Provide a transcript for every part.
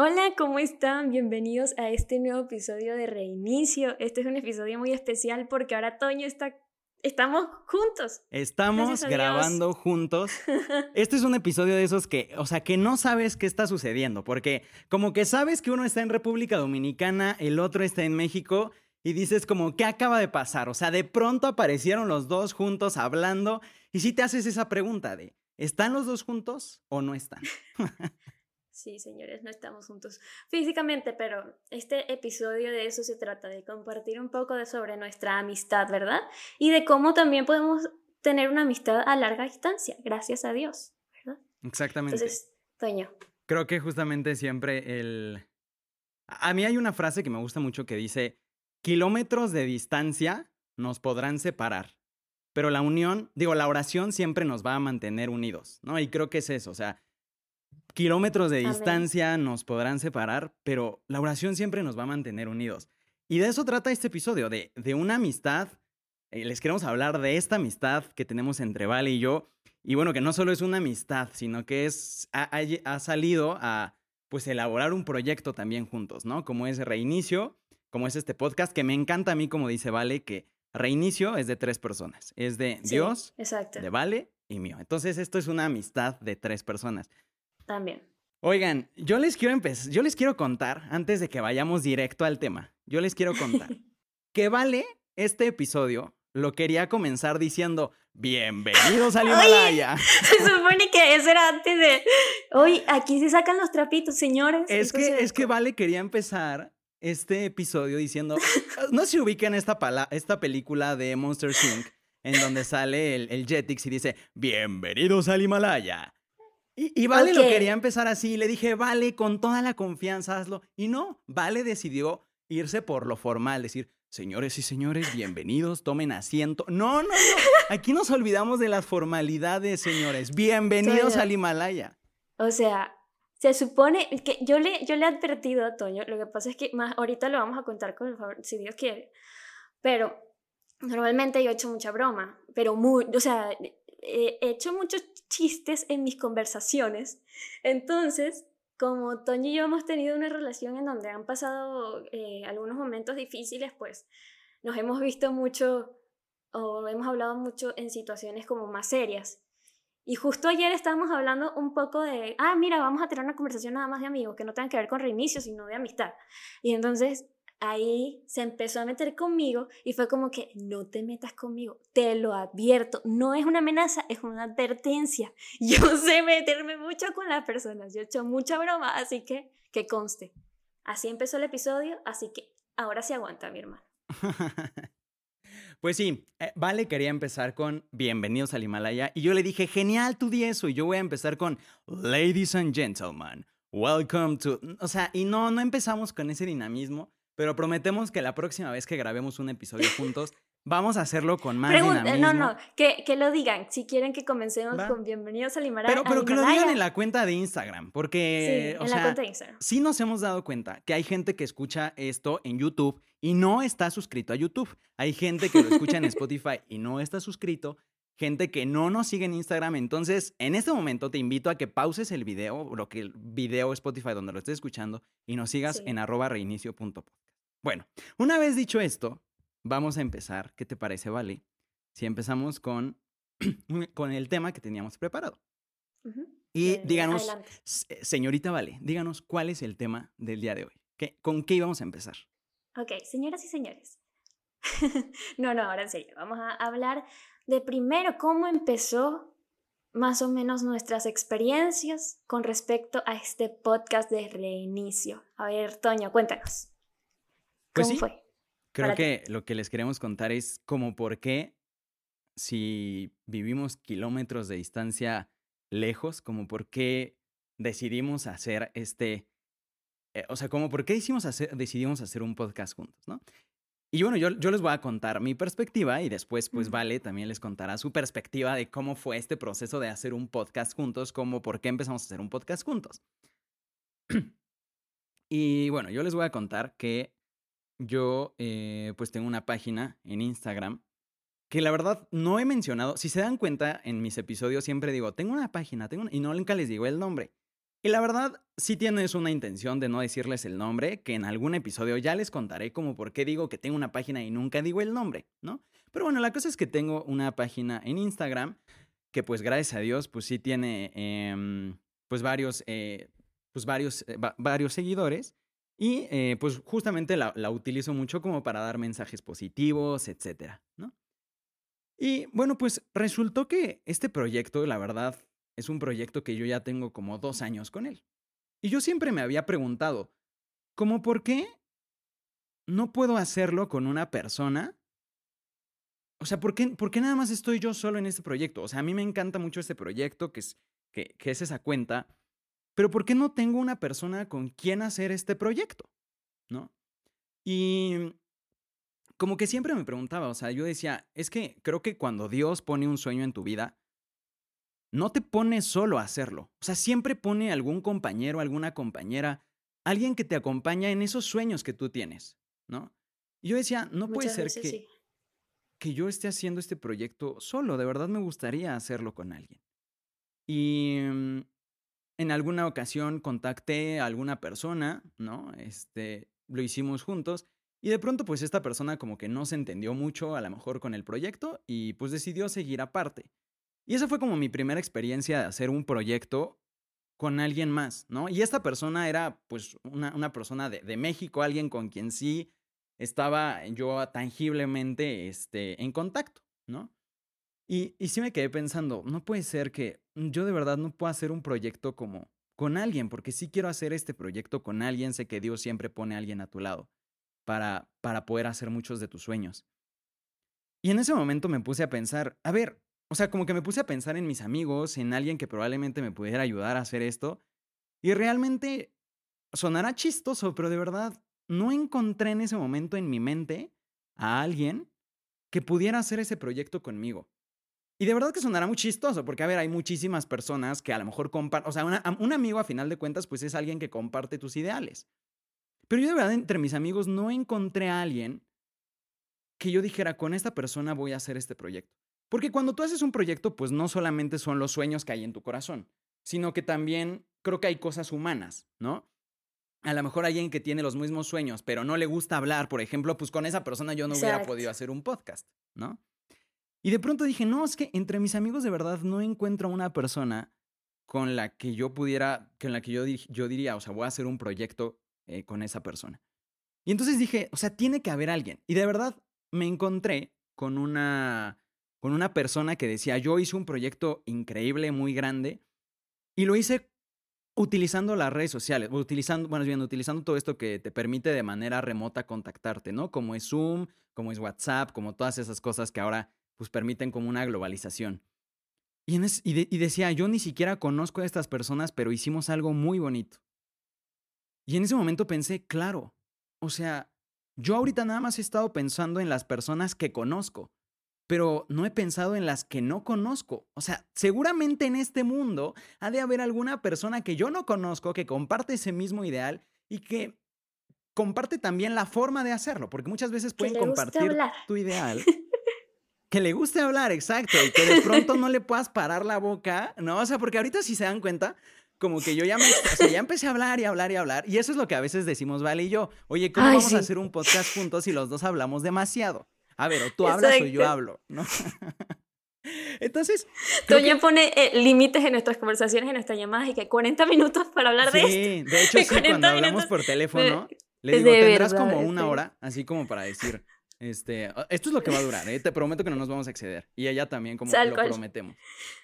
Hola, ¿cómo están? Bienvenidos a este nuevo episodio de Reinicio. Este es un episodio muy especial porque ahora Toño está... Estamos juntos. Estamos grabando juntos. Este es un episodio de esos que, o sea, que no sabes qué está sucediendo, porque como que sabes que uno está en República Dominicana, el otro está en México, y dices como, ¿qué acaba de pasar? O sea, de pronto aparecieron los dos juntos hablando, y si te haces esa pregunta de, ¿están los dos juntos o no están? Sí, señores, no estamos juntos físicamente, pero este episodio de eso se trata, de compartir un poco de sobre nuestra amistad, ¿verdad? Y de cómo también podemos tener una amistad a larga distancia, gracias a Dios, ¿verdad? Exactamente. Entonces, Toño. Creo que justamente siempre el... A mí hay una frase que me gusta mucho que dice, kilómetros de distancia nos podrán separar, pero la unión, digo, la oración siempre nos va a mantener unidos, ¿no? Y creo que es eso, o sea, kilómetros de distancia nos podrán separar, pero la oración siempre nos va a mantener unidos. Y de eso trata este episodio, de, de una amistad. Eh, les queremos hablar de esta amistad que tenemos entre Vale y yo. Y bueno, que no solo es una amistad, sino que es, ha, ha, salido a pues elaborar un proyecto también juntos, ¿no? Como es Reinicio, como es este podcast, que me encanta a mí, como dice Vale, que Reinicio es de tres personas. Es de Dios, de Vale y mío. Entonces, esto es una amistad de tres personas. También. Oigan, yo les quiero empezar, yo les quiero contar, antes de que vayamos directo al tema, yo les quiero contar que vale este episodio lo quería comenzar diciendo bienvenidos al Himalaya. se supone que eso era antes de hoy aquí se sacan los trapitos, señores. Es que es que Vale quería empezar este episodio diciendo no se ubican esta esta película de Monster Inc en donde sale el, el Jetix y dice bienvenidos al Himalaya. Y, Vale lo quería empezar así. Le dije, Vale, con toda la confianza, hazlo. Y no, Vale decidió irse por lo formal, decir, señores y señores, bienvenidos, tomen asiento. No, no, no. Aquí nos olvidamos de las formalidades, señores. Bienvenidos al Himalaya. O sea, se supone que yo le, yo le he advertido a Toño, lo que pasa es que más ahorita lo vamos a contar con el favor, si Dios quiere. Pero normalmente yo he hecho mucha broma, pero muy, o sea, he hecho muchos chistes en mis conversaciones. Entonces, como Toño y yo hemos tenido una relación en donde han pasado eh, algunos momentos difíciles, pues nos hemos visto mucho o hemos hablado mucho en situaciones como más serias. Y justo ayer estábamos hablando un poco de, ah, mira, vamos a tener una conversación nada más de amigos, que no tenga que ver con reinicio, sino de amistad. Y entonces ahí se empezó a meter conmigo y fue como que no te metas conmigo, te lo advierto, no es una amenaza, es una advertencia. Yo sé meterme mucho con las personas, yo he hecho mucha broma, así que que conste. Así empezó el episodio, así que ahora se aguanta, mi hermano. Pues sí, eh, Vale quería empezar con Bienvenidos al Himalaya y yo le dije, genial, tú di eso y yo voy a empezar con Ladies and Gentlemen, welcome to... O sea, y no, no empezamos con ese dinamismo, pero prometemos que la próxima vez que grabemos un episodio juntos, vamos a hacerlo con más dinamismo. No, no, que, que, lo digan. Si quieren que comencemos con Bienvenidos al Himalaya. Pero, pero que lo digan en la cuenta de Instagram, porque... Sí, en la cuenta de Instagram. Sí nos hemos dado cuenta que hay gente que escucha esto en YouTube y no está suscrito a YouTube. Hay gente que lo escucha en Spotify y no está suscrito gente que no nos sigue en Instagram. Entonces, en este momento te invito a que pauses el video, lo que el video Spotify donde lo estés escuchando, y nos sigas en arroba reinicio.podcast. Bueno, una vez dicho esto, vamos a empezar. ¿Qué te parece, Vale? Si empezamos con, con el tema que teníamos preparado. Y díganos, eh, señorita Vale, díganos cuál es el tema del día de hoy. ¿Qué, ¿Con qué íbamos a empezar? Ok, señoras y señores. no, no, ahora en serio. Vamos a hablar de primero cómo empezó más o menos nuestras experiencias con respecto a este podcast de reinicio. A ver, Toño, cuéntanos. Pues ¿Cómo fue? Creo que lo que les queremos contar es como por qué si vivimos kilómetros de distancia lejos, como por qué decidimos hacer este, eh, o sea, como por qué decidimos hacer, decidimos hacer un podcast juntos, ¿no? Y bueno, yo, yo les voy a contar mi perspectiva y después, pues, Vale también les contará su perspectiva de cómo fue este proceso de hacer un podcast juntos, como por qué empezamos a hacer un podcast juntos. y bueno, yo les voy a contar que yo, eh, pues, tengo una página en Instagram que la verdad no he mencionado. Si se dan cuenta, en mis episodios siempre digo, tengo una página, tengo y no nunca les digo el nombre. Y la verdad, sí tienes una intención de no decirles el nombre, que en algún episodio ya les contaré como por qué digo que tengo una página y nunca digo el nombre, ¿no? Pero bueno, la cosa es que tengo una página en Instagram que pues gracias a Dios pues sí tiene em, pues varios, eh, pues varios, eh, varios seguidores y eh, pues justamente la, la, utilizo mucho como para dar mensajes positivos, etcétera, ¿no? Y bueno, pues resultó que este proyecto, la verdad, es un proyecto que yo ya tengo como dos años con él. Y yo siempre me había preguntado, ¿cómo por qué no puedo hacerlo con una persona? O sea, ¿por qué, ¿por qué nada más estoy yo solo en este proyecto? O sea, a mí me encanta mucho este proyecto, que es, que, que es esa cuenta, pero ¿por qué no tengo una persona con quien hacer este proyecto? ¿No? Y como que siempre me preguntaba, o sea, yo decía, es que creo que cuando Dios pone un sueño en tu vida, no te pone solo a hacerlo. O sea, siempre pone algún compañero, alguna compañera, alguien que te acompaña en esos sueños que tú tienes, ¿no? Y yo decía, no puede ser que, que yo esté haciendo este proyecto solo, de verdad me gustaría hacerlo con alguien. Y mm, en alguna ocasión contacté a alguna persona, ¿no? Este, lo hicimos juntos y de pronto pues esta persona como que no se entendió mucho a lo mejor con el proyecto y pues decidió seguir aparte. Y esa fue como mi primera experiencia de hacer un proyecto con alguien más, ¿no? Y esta persona era pues una, persona de, de, México, alguien con quien sí estaba yo tangiblemente este, en contacto, ¿no? Y, y sí me quedé pensando, no puede ser que yo de verdad no pueda hacer un proyecto como con alguien, porque sí quiero hacer este proyecto con alguien, sé que Dios siempre pone a alguien a tu lado para, para poder hacer muchos de tus sueños. Y en ese momento me puse a pensar, a ver, o sea, como que me puse a pensar en mis amigos, en alguien que probablemente me pudiera ayudar a hacer esto. Y realmente sonará chistoso, pero de verdad no encontré en ese momento en mi mente a alguien que pudiera hacer ese proyecto conmigo. Y de verdad que sonará muy chistoso, porque a ver, hay muchísimas personas que a lo mejor comparten, o sea, un amigo a final de cuentas, pues es alguien que comparte tus ideales. Pero yo de verdad entre mis amigos no encontré a alguien que yo dijera, con esta persona voy a hacer este proyecto. Porque cuando tú haces un proyecto, pues no solamente son los sueños que hay en tu corazón, sino que también creo que hay cosas humanas, ¿no? A lo mejor alguien que tiene los mismos sueños, pero no le gusta hablar, por ejemplo, pues con esa persona yo no hubiera podido hacer un podcast, ¿no? Y de pronto dije, no, es que entre mis amigos de verdad no encuentro una persona con la que yo pudiera, con la que yo, yo diría, o sea, voy a hacer un proyecto eh, con esa persona. Y entonces dije, o sea, tiene que haber alguien. Y de verdad me encontré con una con una persona que decía, yo hice un proyecto increíble, muy grande, y lo hice utilizando las redes sociales, utilizando, bueno, bien, utilizando todo esto que te permite de manera remota contactarte, ¿no? Como es Zoom, como es WhatsApp, como todas esas cosas que ahora pues permiten como una globalización. Y, y decía, yo ni siquiera conozco a estas personas, pero hicimos algo muy bonito. Y en ese momento pensé, claro, o sea, yo ahorita nada más he estado pensando en las personas que conozco pero no he pensado en las que no conozco. O sea, seguramente en este mundo ha de haber alguna persona que yo no conozco que comparte ese mismo ideal y que comparte también la forma de hacerlo, porque muchas veces pueden compartir tu ideal. Que le guste hablar, exacto, y que de pronto no le puedas parar la boca, ¿no? O sea, porque ahorita si se dan cuenta, como que yo ya, me, o sea, ya empecé a hablar y hablar y hablar, y eso es lo que a veces decimos, Vale y yo, oye, ¿cómo vamos a hacer un podcast juntos si los dos hablamos demasiado? A ver, o tú hablas o yo hablo, ¿no? Entonces. Toño pone eh, límites en nuestras conversaciones, en nuestras llamadas, y que 40 minutos para hablar de esto. Sí, de hecho, sí, cuando hablamos por teléfono, le digo, tendrás como una hora, así como para decir. Este, esto es lo que va a durar, ¿eh? te prometo que no nos vamos a exceder. Y ella también, como lo prometemos.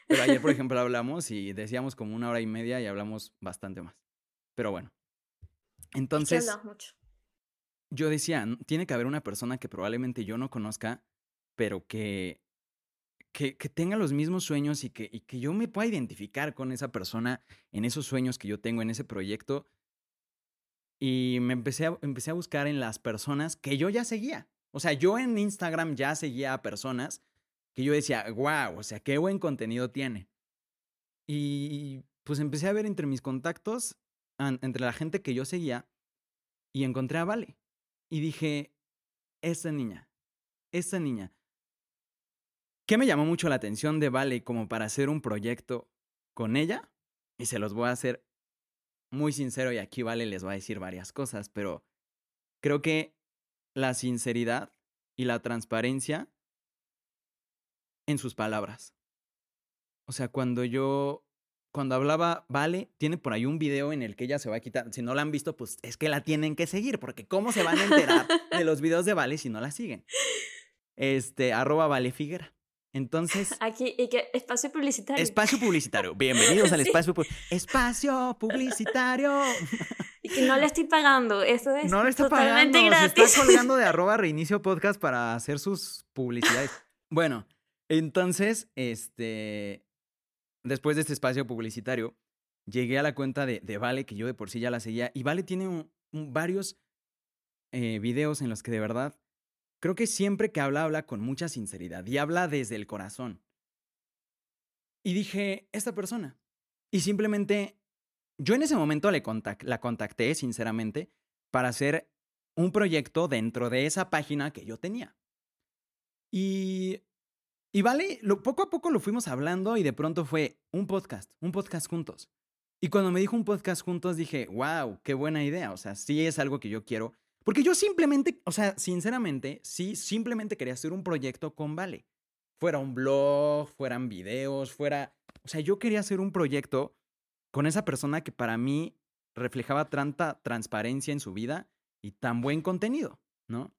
Pero ayer, por ejemplo, hablamos y decíamos como una hora y media y hablamos bastante más. Pero bueno. Entonces. mucho yo decía, tiene que haber una persona que probablemente yo no conozca, pero que, que, tenga los mismos sueños y que, y que yo me pueda identificar con esa persona en esos sueños que yo tengo, en ese proyecto. Y me empecé a, empecé a buscar en las personas que yo ya seguía. O sea, yo en Instagram ya seguía a personas que yo decía, wow, o sea, qué buen contenido tiene. Y pues empecé a ver entre mis contactos, entre la gente que yo seguía, y encontré a Vale. Y dije, esa niña, esa niña. ¿Qué me llamó mucho la atención de Vale como para hacer un proyecto con ella? Y se los voy a hacer muy sincero y aquí Vale les va a decir varias cosas, pero creo que la sinceridad y la transparencia en sus palabras. O sea, cuando yo, cuando hablaba Vale, tiene por ahí un video en el que ella se va a quitar. Si no la han visto, pues es que la tienen que seguir, porque ¿cómo se van a enterar de los videos de Vale si no la siguen? Este, arroba Vale Figuera. Entonces. Aquí, y que espacio publicitario. Espacio publicitario. Bienvenidos al espacio, espacio publicitario. Y que no le estoy pagando. Eso es no le está totalmente pagando. gratis. Se está colgando de arroba reinicio podcast para hacer sus publicidades. Bueno, entonces, este. Después de este espacio publicitario, llegué a la cuenta de, de Vale, que yo de por sí ya la seguía. Y Vale tiene varios eh, videos en los que de verdad Creo que siempre que habla, habla con mucha sinceridad y habla desde el corazón. Y dije, esta persona. Y simplemente, yo en ese momento le la contacté, sinceramente, para hacer un proyecto dentro de esa página que yo tenía. Y, y vale, poco a poco lo fuimos hablando y de pronto fue un podcast, un podcast juntos. Y cuando me dijo un podcast juntos dije, wow, qué buena idea. O sea, sí es algo que yo quiero porque yo simplemente, o sea, sinceramente, sí, simplemente quería hacer un proyecto con Vale. Fuera un blog, fueran videos, fuera... O sea, yo quería hacer un proyecto con esa persona que para mí reflejaba tanta transparencia en su vida y tan buen contenido, ¿no?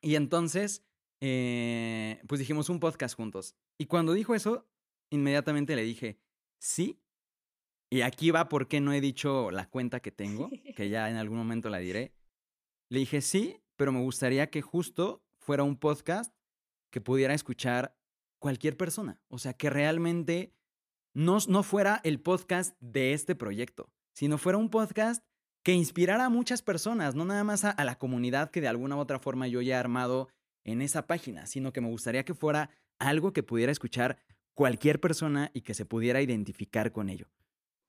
Y entonces, eh, pues dijimos un podcast juntos. Y cuando dijo eso, inmediatamente le dije, sí. Y aquí va porque no he dicho la cuenta que tengo, que ya en algún momento la diré. Le dije, sí, pero me gustaría que justo fuera un podcast que pudiera escuchar cualquier persona. O sea, que realmente no, no fuera el podcast de este proyecto, sino fuera un podcast que inspirara a muchas personas, no nada más a, a, la comunidad que de alguna u otra forma yo ya he armado en esa página, sino que me gustaría que fuera algo que pudiera escuchar cualquier persona y que se pudiera identificar con ello.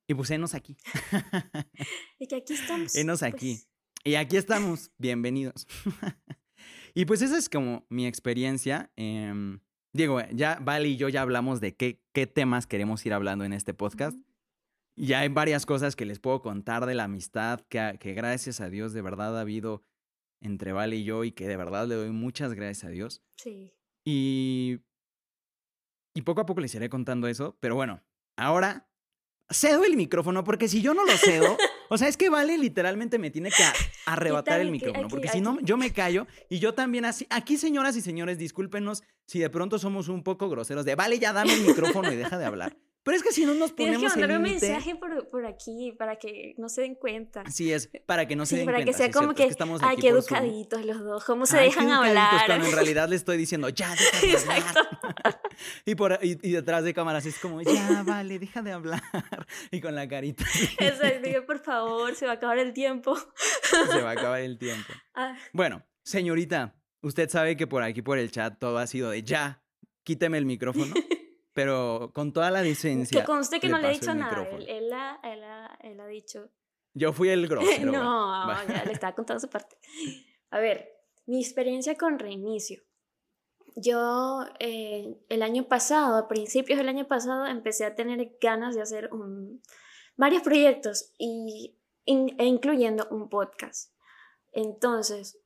Y pues enos aquí. y que aquí estamos. Enos aquí. Pues y aquí estamos, bienvenidos. y pues esa es como mi experiencia. Eh, Diego, ya Vale y yo ya hablamos de qué, qué temas queremos ir hablando en este podcast. Ya hay varias cosas que les puedo contar de la amistad que, que gracias a Dios de verdad ha habido entre Vale y yo y que de verdad le doy muchas gracias a Dios. Sí. Y, y poco a poco les iré contando eso, pero bueno, ahora cedo el micrófono porque si yo no lo cedo, o sea, es que Vale literalmente me tiene que arrebatar el micrófono, porque si no, yo me callo y yo también así. Aquí, señoras y señores, discúlpenos si de pronto somos un poco groseros de, vale, ya dame el micrófono y deja de hablar. Pero es que si no nos ponemos Tienes que mandar un mensaje por, por, aquí para que no se den cuenta. Sí, es para que no se sí, den para cuenta. que sea sí, como que, es que estamos ay, qué educaditos los dos, cómo se Ay, dejan hablar. Cuando en realidad le estoy diciendo, ya, deja de hablar. Exacto. y, por, y, y, detrás de cámaras es como, ya, vale, deja de hablar. Y con la carita. Exacto, digo, por favor, se va a acabar el tiempo. se va a acabar el tiempo. Ah. Bueno, señorita, usted sabe que por aquí, por el chat, todo ha sido de ya, quíteme el micrófono. Pero con toda la decencia. Que conste que no le he dicho nada. Él, él, ha, él, ha, él, ha, dicho. Yo fui el grosero. no, bueno. ya le estaba contando su parte. A ver, mi experiencia con reinicio. Yo eh, el año pasado, a principios del año pasado, empecé a tener ganas de hacer un, varios proyectos y, in, e incluyendo un podcast. Entonces,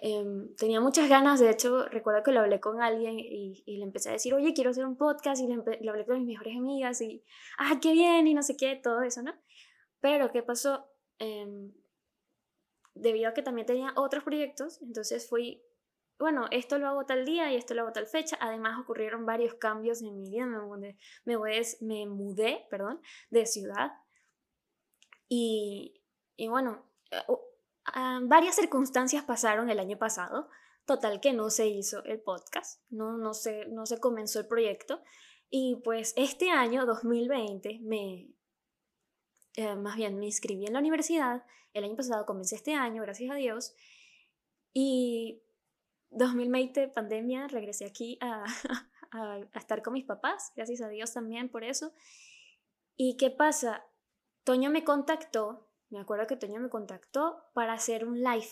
eh, tenía muchas ganas, de hecho, recuerdo que lo hablé con alguien y, y le empecé a decir, oye, quiero hacer un podcast y le, le, hablé con mis mejores amigas y, ah, qué bien y no sé qué, todo eso, ¿no? Pero, ¿qué pasó? Eh, debido a que también tenía otros proyectos, entonces fui, bueno, esto lo hago tal día y esto lo hago tal fecha, además ocurrieron varios cambios en mi vida, me mudé, me me mudé perdón, de ciudad y, y bueno, Uh, varias circunstancias pasaron el año pasado. Total que no se hizo el podcast, no, no, se, no se comenzó el proyecto. Y pues este año, 2020, me, eh, más bien me inscribí en la universidad. El año pasado comencé este año, gracias a Dios. Y 2020, pandemia, regresé aquí a estar con mis papás, gracias a Dios también por eso. ¿Y qué pasa? Toño me contactó me acuerdo que Toño me contactó para hacer un live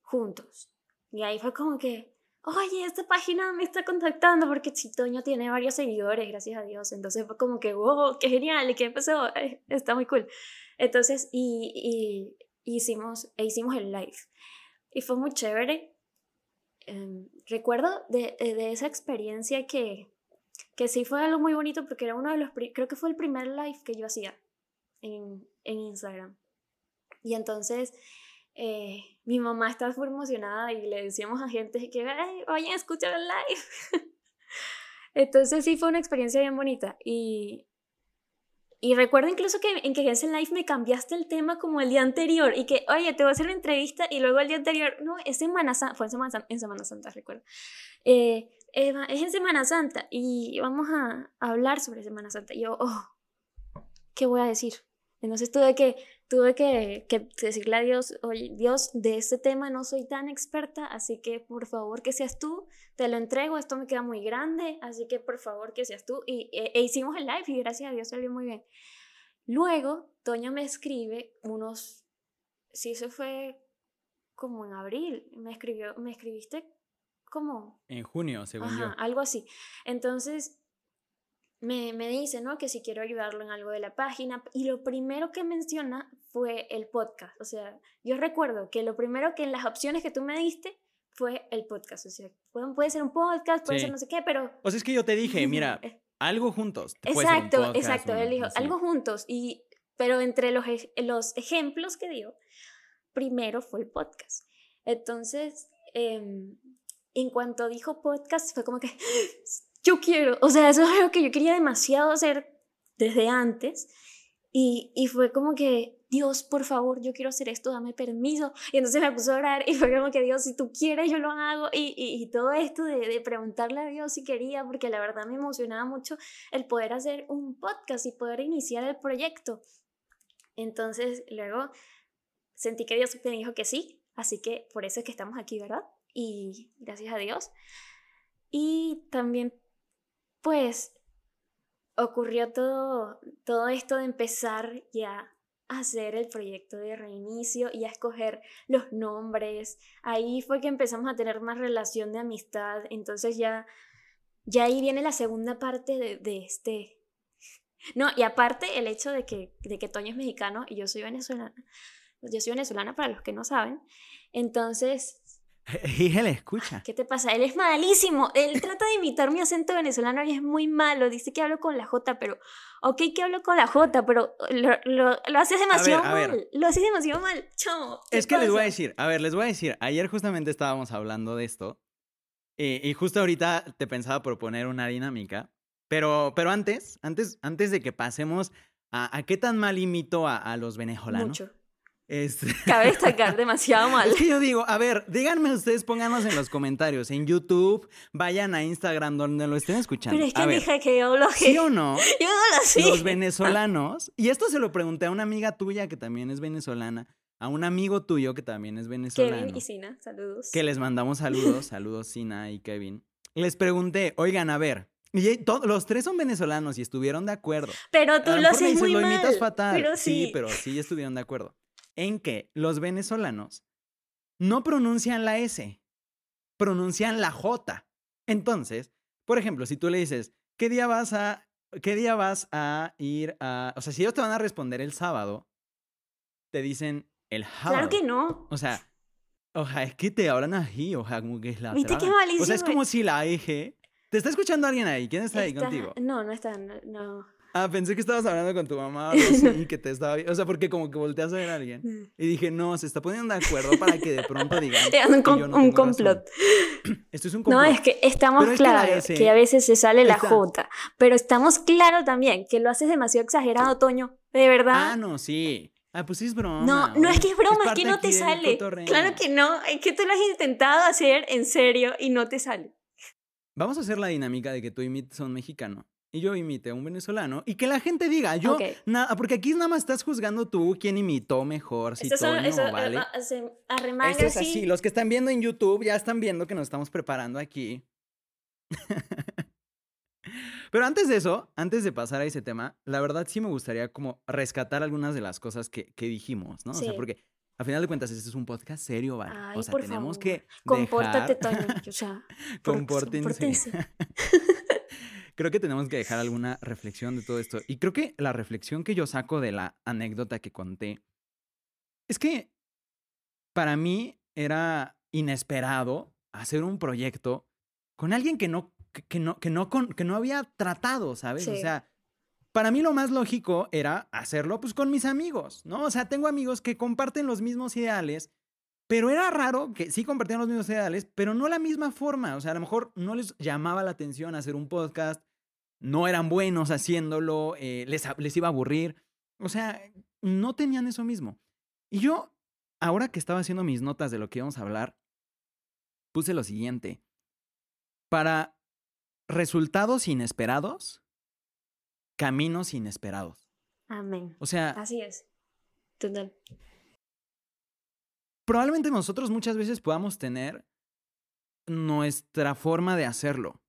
juntos. Y ahí fue como que, oye, esta página me está contactando porque Chitoño tiene varios seguidores, gracias a Dios. Entonces fue como que, wow, qué genial, ¿y qué empezó? Eh, está muy cool. Entonces, y, y hicimos, e hicimos el live. Y fue muy chévere. Em, recuerdo de, de, esa experiencia que, que sí fue algo muy bonito porque era uno de los, creo que fue el primer live que yo hacía en, en Instagram. Y entonces eh, mi mamá estaba muy emocionada y le decíamos a gente que vayan a escuchar el live. Entonces sí fue una experiencia bien bonita. Y, y recuerdo incluso que en que ese live me cambiaste el tema como el día anterior y que, oye, te voy a hacer una entrevista y luego el día anterior, no, es Semana Santa, fue en Semana en Semana Santa recuerdo. Eh, es en Semana Santa y vamos a, hablar sobre Semana Santa. Yo, oh, ¿qué voy a decir? Entonces tuve que tuve que, decirle a Dios, oye, Dios, de este tema no soy tan experta, así que por favor que seas tú, te lo entrego, esto me queda muy grande, así que por favor que seas tú. Y e, e hicimos el live y gracias a Dios salió muy bien. Luego, Toño me escribe unos, sí, eso fue como en abril, me escribió, me escribiste como... En junio, según yo. Algo así. Entonces, me, me, dice, ¿no? Que si quiero ayudarlo en algo de la página. Y lo primero que menciona fue el podcast. O sea, yo recuerdo que lo primero que en las opciones que tú me diste fue el podcast. O sea, puede, ser un podcast, puede ser no sé qué, pero... O sea, es que yo te dije, mira, eh, algo juntos. Exacto, exacto. Él dijo, algo juntos. Y, pero entre los, los ejemplos que dio, primero fue el podcast. Entonces, em, en cuanto dijo podcast, fue como que yo quiero, o sea, eso es algo que yo quería demasiado hacer desde antes y, y fue como que, Dios, por favor, yo quiero hacer esto, dame permiso. Y entonces me puso a orar y fue como que, Dios, si tú quieres, yo lo hago. Y, y, todo esto de, de, preguntarle a Dios si quería, porque la verdad me emocionaba mucho el poder hacer un podcast y poder iniciar el proyecto. Entonces, luego sentí que Dios me dijo que sí, así que por eso es que estamos aquí, ¿verdad? Y gracias a Dios. Y también pues ocurrió todo, todo esto de empezar ya a hacer el proyecto de reinicio y a escoger los nombres. Ahí fue que empezamos a tener más relación de amistad. Entonces ya, ya ahí viene la segunda parte de, de este. No, y aparte el hecho de que, de que Toño es mexicano y yo soy venezolana. Yo soy venezolana para los que no saben. Entonces él escucha. ¿Qué te pasa? Él es malísimo. Él trata de imitar mi acento venezolano y es muy malo. Dice que hablo con la J, pero. Ok, que hablo con la J, pero lo, lo, lo haces demasiado mal. Lo haces demasiado mal, chamo. Es que les voy a decir, a ver, les voy a decir. Ayer justamente estábamos hablando de esto. Y, y justo ahorita te pensaba proponer una dinámica. Pero, pero antes, antes, antes de que pasemos a, a qué tan mal imito a, a los venezolanos. Mucho. Este... Cabe destacar demasiado mal. Es que yo digo, a ver, díganme ustedes, pónganos en los comentarios, en YouTube, vayan a Instagram donde lo estén escuchando. Pero es que dije que yo lo ¿Sí o no? Yo no lo sé. Los venezolanos, y esto se lo pregunté a una amiga tuya que también es venezolana, a un amigo tuyo que también es venezolano. Kevin y Sina, saludos. Que les mandamos saludos, saludos Sina y Kevin. Les pregunté, oigan, a ver, y los tres son venezolanos y estuvieron de acuerdo. Pero tú lo haces muy lo imitas fatal. Pero sí. sí, pero sí estuvieron de acuerdo en que los venezolanos no pronuncian la S, pronuncian la J. Entonces, por ejemplo, si tú le dices, ¿qué día vas a, qué día vas a ir a... O sea, si ellos te van a responder el sábado, te dicen el sábado. Claro que no. O sea, oja, es que te hablan así, oja, como que es la... ¿Viste qué malísimo? O sea, es como si la eje... ¿Te está escuchando alguien ahí? ¿Quién está, ahí contigo? No, no está, no. Ah, pensé que estabas hablando con tu mamá o que te estaba... O sea, porque como que volteas a ver a alguien. Mm. Y dije, no, se está poniendo de acuerdo para que de pronto digan un, un complot. Esto es un complot. No, es que estamos claros que, a veces se sale la J. Pero estamos claros también que lo haces demasiado exagerado, Toño. De verdad. Ah, no, sí. Ah, pues sí es broma. No, no es que es broma, es, que no te sale. Claro que no, es que tú lo has intentado hacer en serio y no te sale. Vamos a hacer la dinámica de que tú imites a un mexicano y yo imite a un venezolano y que la gente diga, yo, nada, porque aquí nada más estás juzgando tú quién imitó mejor, si eso, eso, ¿vale? Esto es así, los que están viendo en YouTube ya están viendo que nos estamos preparando aquí. Pero antes de eso, antes de pasar a ese tema, la verdad sí me gustaría como rescatar algunas de las cosas que, que dijimos, ¿no? O sea, porque a final de cuentas, este es un podcast serio, ¿vale? Ay, o sea, por tenemos favor. que Compórtate, dejar... Toño. O sea, Compórtense. compórtense. creo que tenemos que dejar alguna reflexión de todo esto. Y creo que la reflexión que yo saco de la anécdota que conté es que para mí era inesperado hacer un proyecto con alguien que no, que, no, que no, con- que no había tratado, ¿sabes? O sea, para mí lo más lógico era hacerlo pues con mis amigos, ¿no? O sea, tengo amigos que comparten los mismos ideales, pero era raro que sí compartían los mismos ideales, pero no la misma forma. O sea, a lo mejor no les llamaba la atención hacer un podcast, no eran buenos haciéndolo, eh, les, les iba a aburrir. O sea, no tenían eso mismo. Y yo, ahora que estaba haciendo mis notas de lo que íbamos a hablar, puse lo siguiente. Para resultados inesperados, caminos inesperados. Amén. O sea, Así es. Total. probablemente nosotros muchas veces podamos tener nuestra forma de hacerlo.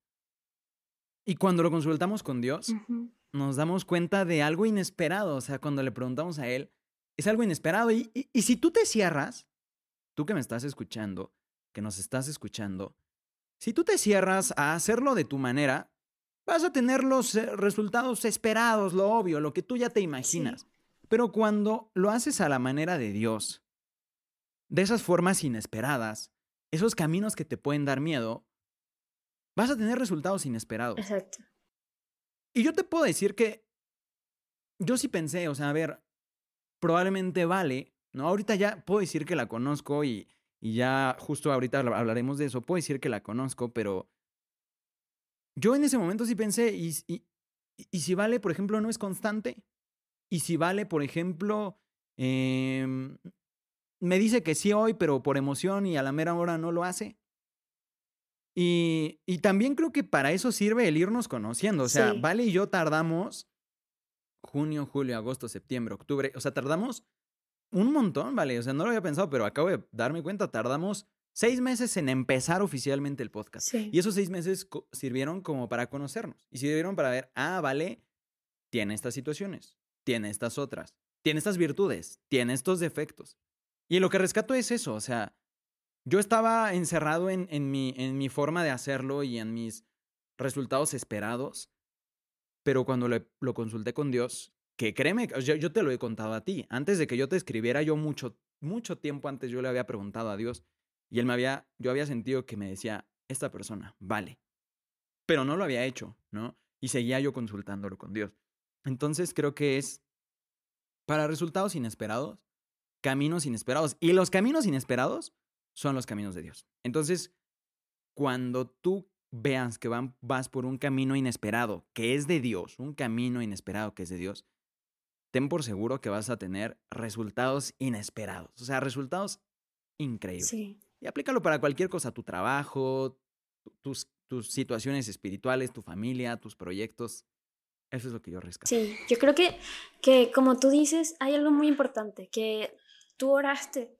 Y cuando lo consultamos con Dios, nos damos cuenta de algo inesperado. O sea, cuando le preguntamos a Él, es algo inesperado. Y, y- y si tú te cierras, tú que me estás escuchando, que nos estás escuchando, si tú te cierras a hacerlo de tu manera, vas a tener los eh, resultados esperados, lo obvio, lo que tú ya te imaginas. Pero cuando lo haces a la manera de Dios, de esas formas inesperadas, esos caminos que te pueden dar miedo, vas a tener resultados inesperados. Exacto. Y yo te puedo decir que yo sí pensé, o sea, a ver, probablemente vale, ¿no? Ahorita ya puedo decir que la conozco y, y ya justo ahorita habla- hablaremos de eso, puedo decir que la conozco, pero yo en ese momento sí pensé, ¿y, y, y si vale, por ejemplo, no es constante? ¿Y si vale, por ejemplo, em, me dice que sí hoy, pero por emoción y a la mera hora no lo hace? Y, y también creo que para eso sirve el irnos conociendo. O sea, Sí. Vale y yo tardamos junio, julio, agosto, septiembre, octubre. O sea, tardamos un montón, Vale. O sea, no lo había pensado, pero acabo de darme cuenta. Tardamos seis meses en empezar oficialmente el podcast. Sí. Y esos seis meses co- sirvieron como para conocernos. Y sirvieron para ver, ah, Vale, tiene estas situaciones, tiene estas otras, tiene estas virtudes, tiene estos defectos. Y lo que rescato es eso, o sea, yo estaba encerrado en, mi, forma de hacerlo y en mis resultados esperados, pero cuando lo consulté con Dios, que créeme, yo, yo te lo he contado a ti, antes de que yo te escribiera, yo mucho, mucho tiempo antes yo le había preguntado a Dios y él me había, yo había sentido que me decía, esta persona, vale, pero no lo había hecho, ¿no? Y seguía yo consultándolo con Dios. Entonces creo que es para resultados inesperados, caminos inesperados. Y los caminos inesperados son los caminos de Dios. Entonces, cuando tú veas que van, vas por un camino inesperado, que es de Dios, un camino inesperado que es de Dios, ten por seguro que vas a tener resultados inesperados. O sea, resultados increíbles. Sí. Y aplícalo para cualquier cosa, tu trabajo, tu- tus, tus situaciones espirituales, tu familia, tus proyectos. Eso es lo que yo rescato. Sí, yo creo que, que como tú dices, hay algo muy importante, que tú oraste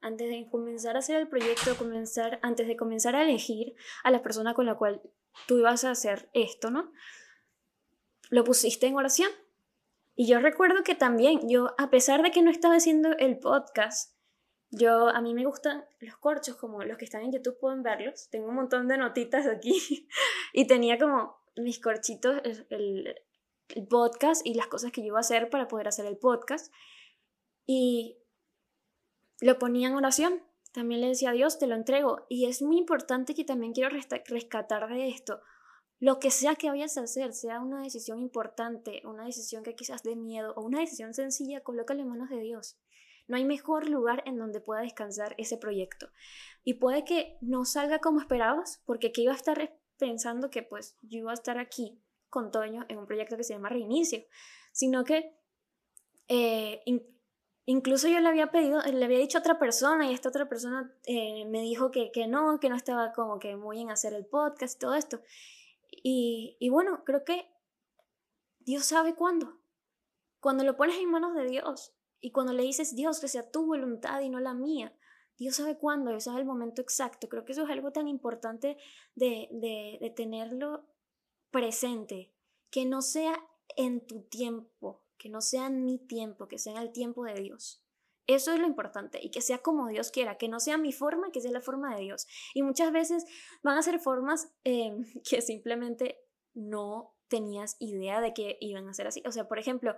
antes de comenzar a hacer el proyecto, comenzar, antes de comenzar a elegir a la persona con la cual tú ibas a hacer esto, ¿no? Lo pusiste en oración. Y yo recuerdo que también, yo, a pesar de que no estaba haciendo el podcast, yo, a mí me gustan los corchos, como los que están en YouTube pueden verlos. Tengo un montón de notitas aquí y tenía como mis corchitos, el, podcast y las cosas que yo iba a hacer para poder hacer el podcast. Y lo ponía en oración. También le decía a Dios, te lo entrego. Y es muy importante que también quiero rescatar de esto. Lo que sea que vayas a hacer, sea una decisión importante, una decisión que quizás dé miedo o una decisión sencilla, colócalo en manos de Dios. No hay mejor lugar en donde pueda descansar ese proyecto. Y puede que no salga como esperabas, porque que iba a estar pensando que pues yo iba a estar aquí con Toño en un proyecto que se llama Reinicio, sino que eh, incluso yo le había pedido, le había dicho a otra persona y esta otra persona eh, me dijo que, que no, que no estaba como que muy en hacer el podcast y todo esto. Y, bueno, creo que Dios sabe cuándo. Cuando lo pones en manos de Dios y cuando le dices, Dios, que sea tu voluntad y no la mía, Dios sabe cuándo, Dios sabe el momento exacto. Creo que eso es algo tan importante de, de tenerlo presente, que no sea en tu tiempo, que no sea mi tiempo, que sea el tiempo de Dios. Eso es lo importante y que sea como Dios quiera, que no sea mi forma, que sea la forma de Dios. Y muchas veces van a ser formas em, que simplemente no tenías idea de que iban a ser así. O sea, por ejemplo,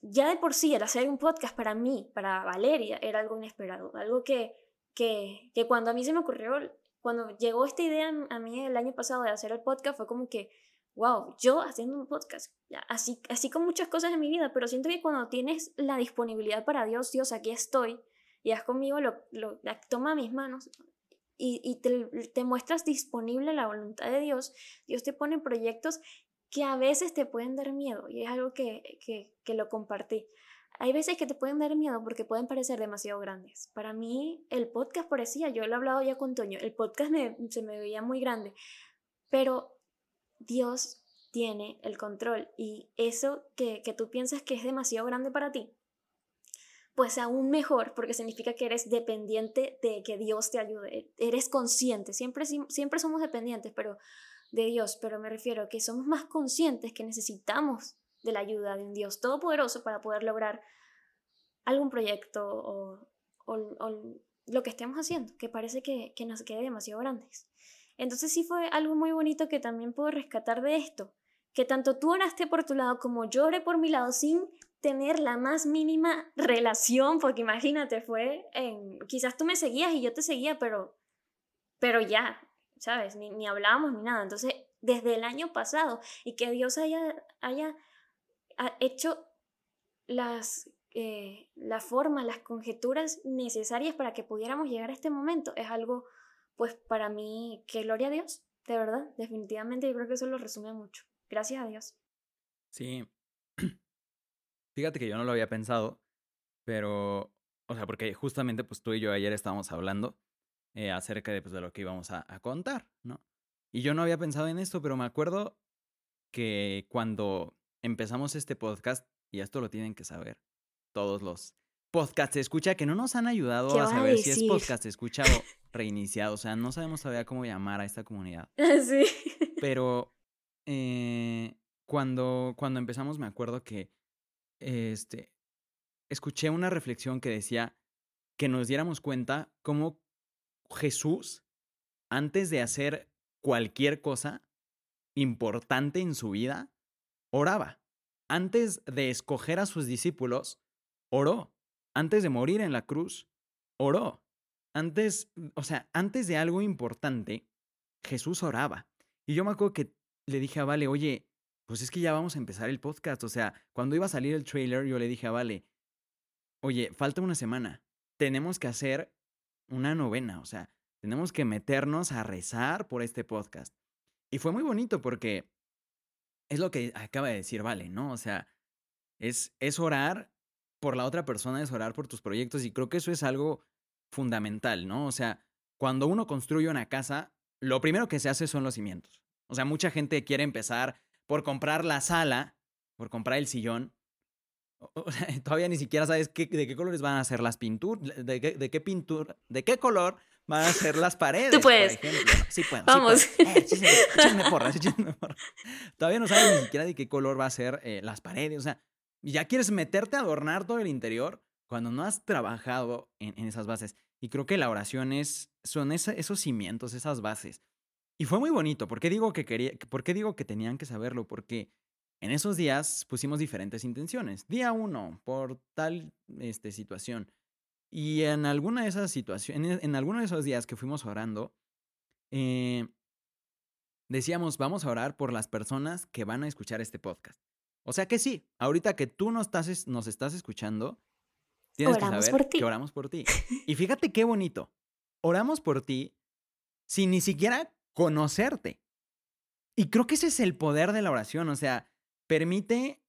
ya de por sí el hacer un podcast para mí, para Valeria, era algo inesperado, algo que, que, que cuando a mí se me ocurrió, cuando llegó esta idea a mí el año pasado de hacer el podcast, fue como que wow, yo haciendo un podcast, así, así con muchas cosas en mi vida, pero siento que cuando tienes la disponibilidad para Dios, Dios, aquí estoy, y haz conmigo, lo, lo, toma mis manos y, y te, muestras disponible a la voluntad de Dios, Dios te pone proyectos que a veces te pueden dar miedo, y es algo que, que, que lo compartí. Hay veces que te pueden dar miedo porque pueden parecer demasiado grandes. Para mí el podcast parecía, yo lo he hablado ya con Toño, el podcast se me veía muy grande, pero Dios tiene el control y eso que, tú piensas que es demasiado grande para ti, pues aún mejor porque significa que eres dependiente de que Dios te ayude, eres consciente, siempre, siempre somos dependientes pero de Dios, pero me refiero a que somos más conscientes que necesitamos de la ayuda de un Dios todopoderoso para poder lograr algún proyecto o, lo que estemos haciendo, que parece que, que nos quede demasiado grandes. Entonces sí fue algo muy bonito que también puedo rescatar de esto, que tanto tú oraste por tu lado como yo oré por mi lado sin tener la más mínima relación, porque imagínate, fue en, quizás tú me seguías y yo te seguía, pero, pero ya, ¿sabes? Ni, ni hablábamos ni nada. Entonces, desde el año pasado y que Dios haya, haya hecho las, eh, la forma, las conjeturas necesarias para que pudiéramos llegar a este momento, es algo pues para mí, que gloria a Dios, de verdad, definitivamente yo creo que eso lo resume mucho. Gracias a Dios. Sí. Fíjate que yo no lo había pensado, pero, o sea, porque justamente pues tú y yo ayer estábamos hablando eh, acerca de, pues, de lo que íbamos a, a contar, ¿no? Y yo no había pensado en esto, pero me acuerdo que cuando empezamos este podcast, y esto lo tienen que saber todos los podcast escucha que no nos han ayudado a saber si es podcast escucha o reiniciado. O sea, no sabemos todavía cómo llamar a esta comunidad. Sí. Pero eh, cuando, cuando empezamos me acuerdo que este, escuché una reflexión que decía que nos diéramos cuenta cómo Jesús, antes de hacer cualquier cosa importante en su vida, oraba. Antes de escoger a sus discípulos, oró antes de morir en la cruz, oró. Antes, o sea, antes de algo importante, Jesús oraba. Y yo me acuerdo que le dije a Vale, oye, pues es que ya vamos a empezar el podcast. O sea, cuando iba a salir el trailer, yo le dije a Vale, oye, falta una semana. Tenemos que hacer una novena. O sea, tenemos que meternos a rezar por este podcast. Y fue muy bonito porque es lo que acaba de decir Vale, ¿no? O sea, es, es orar por la otra persona es orar por tus proyectos y creo que eso es algo fundamental, ¿no? O sea, cuando uno construye una casa, lo primero que se hace son los cimientos. O sea, mucha gente quiere empezar por comprar la sala, por comprar el sillón. todavía ni siquiera sabes qué, de qué colores van a ser las pinturas, de qué, de qué pintura, de qué color van a ser las paredes. Tú puedes. Por ejemplo. Sí puedo. Vamos. Sí puedo. porra, porra. Todavía no sabes ni siquiera de qué color va a ser eh, las paredes. O sea, ya quieres meterte a adornar todo el interior cuando no has trabajado en, esas bases. Y creo que la oración es, son esos cimientos, esas bases. Y fue muy bonito. ¿Por qué, digo que quería, ¿Por qué digo que tenían que saberlo? Porque en esos días pusimos diferentes intenciones. Día uno, por tal este, situación. Y en alguna de esas situaciones, en, alguno de esos días que fuimos orando, eh, decíamos, vamos a orar por las personas que van a escuchar este podcast. O sea que sí, ahorita que tú nos estás, nos estás escuchando, tienes que saber que oramos por ti. Y fíjate qué bonito. Oramos por ti sin ni siquiera conocerte. Y creo que ese es el poder de la oración. O sea, permite.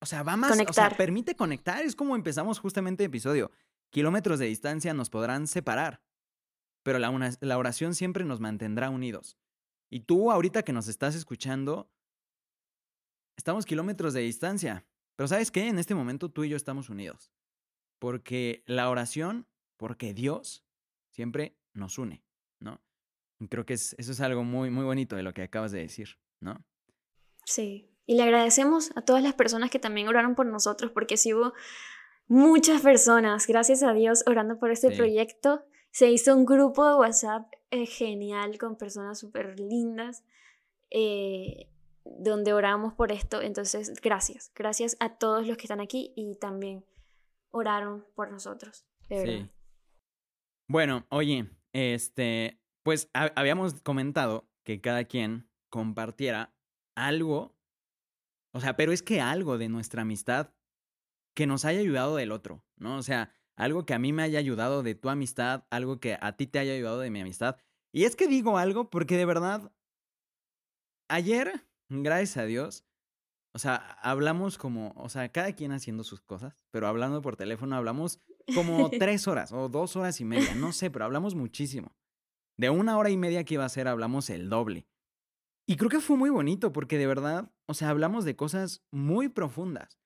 O sea, va más. O sea, permite conectar. Es como empezamos justamente el episodio. Kilómetros de distancia nos podrán separar. Pero la, la oración siempre nos mantendrá unidos. Y tú, ahorita que nos estás escuchando, Estamos kilómetros de distancia, pero ¿sabes qué? En este momento tú y yo estamos unidos. Porque la oración, porque Dios siempre nos une, ¿no? Y creo que eso es algo muy, muy bonito de lo que acabas de decir, ¿no? Sí, y le agradecemos a todas las personas que también oraron por nosotros, porque si hubo muchas personas, gracias a Dios, orando por este proyecto. Se hizo un grupo de WhatsApp eh, genial con personas súper lindas, eh, donde oramos por esto. Entonces, gracias, gracias a todos los que están aquí y también oraron por nosotros. Sí. Bueno, oye, este, pues habíamos comentado que cada quien compartiera algo, o sea, pero es que algo de nuestra amistad que nos haya ayudado del otro, ¿no? O sea, algo que a mí me haya ayudado de tu amistad, algo que a ti te haya ayudado de mi amistad. Y es que digo algo porque de verdad, ayer, gracias a Dios, o sea, hablamos como, o sea, cada quien haciendo sus cosas, pero hablando por teléfono hablamos como tres horas o dos horas y media, no sé, pero hablamos muchísimo. De una hora y media que iba a ser, hablamos el doble. Y creo que fue muy bonito porque de verdad, o sea, hablamos de cosas muy profundas.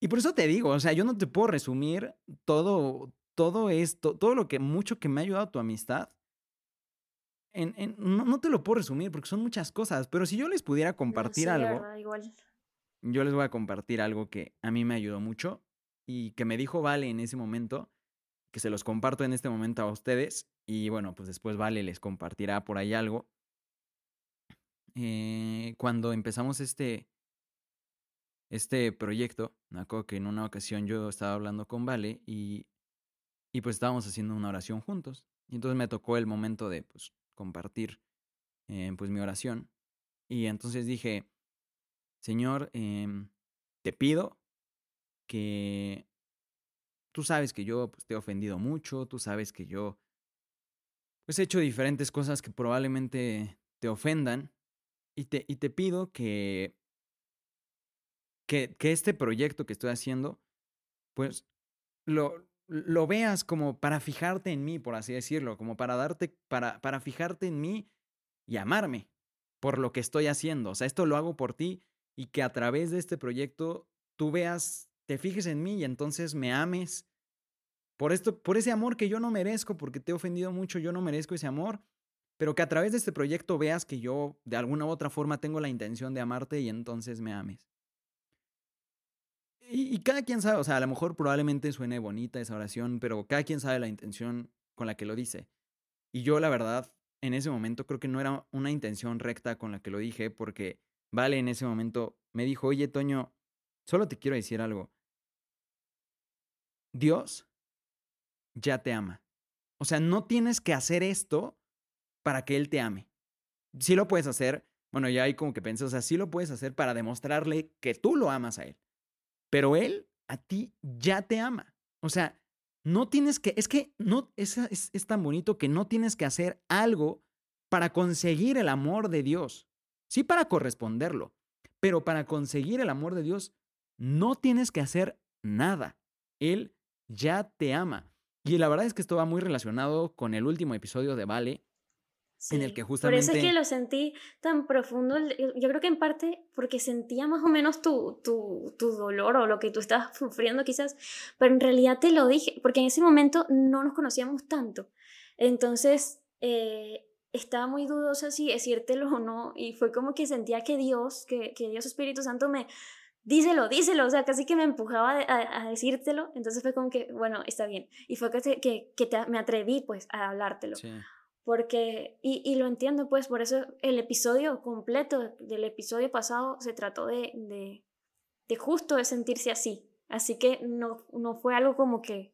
Y por eso te digo, o sea, yo no te puedo resumir todo, todo esto, todo lo que, mucho que me ha ayudado tu amistad. En, no, te lo puedo resumir porque son muchas cosas, pero si yo les pudiera compartir algo, yo les voy a compartir algo que a mí me ayudó mucho y que me dijo Vale en ese momento, que se los comparto en este momento a ustedes y bueno, pues después Vale les compartirá por ahí algo. Eh, cuando empezamos este, este proyecto, me acuerdo que en una ocasión yo estaba hablando con Vale y, y pues estábamos haciendo una oración juntos. Y entonces me tocó el momento de pues compartir eh, pues mi oración. Y entonces dije, Señor, eh, te pido que tú sabes que yo pues, te he ofendido mucho, tú sabes que yo pues he hecho diferentes cosas que probablemente te ofendan y te, y te pido que que, este proyecto que estoy haciendo, pues lo, lo veas como para fijarte en mí, por así decirlo, como para darte, para, para fijarte en mí y amarme por lo que estoy haciendo. O sea, esto lo hago por ti y que a través de este proyecto tú veas, te fijes en mí y entonces me ames. Por esto, por ese amor que yo no merezco, porque te he ofendido mucho, yo no merezco ese amor, pero que a través de este proyecto veas que yo de alguna u otra forma tengo la intención de amarte y entonces me ames. Y, cada quien sabe, o sea, a lo mejor probablemente suene bonita esa oración, pero cada quien sabe la intención con la que lo dice. Y yo, la verdad, en ese momento creo que no era una intención recta con la que lo dije, porque Vale en ese momento me dijo, oye, Toño, solo te quiero decir algo. Dios ya te ama. O sea, no tienes que hacer esto para que Él te ame. Sí lo puedes hacer, bueno, ya hay como que pensé, o sea, sí lo puedes hacer para demostrarle que tú lo amas a Él. Pero Él a ti ya te ama. O sea, no tienes que, es que no, es, es, tan bonito que no tienes que hacer algo para conseguir el amor de Dios. Sí para corresponderlo, pero para conseguir el amor de Dios no tienes que hacer nada. Él ya te ama. Y la verdad es que esto va muy relacionado con el último episodio de Vale, en el que justamente... Por eso es que lo sentí tan profundo. Yo creo que en parte porque sentía más o menos tu, tu, tu, dolor o lo que tú estabas sufriendo quizás, pero en realidad te lo dije, porque en ese momento no nos conocíamos tanto. Entonces, eh, estaba muy dudosa si decírtelo o no, y fue como que sentía que Dios, que, que Dios Espíritu Santo me... Díselo, díselo, o sea, casi que me empujaba a, a decírtelo, entonces fue como que, bueno, está bien. Y fue que, que, que te, me atreví pues a hablártelo. Sí porque, y, y, lo entiendo pues, por eso el episodio completo del episodio pasado se trató de, de, de justo de sentirse así. Así que no, no fue algo como que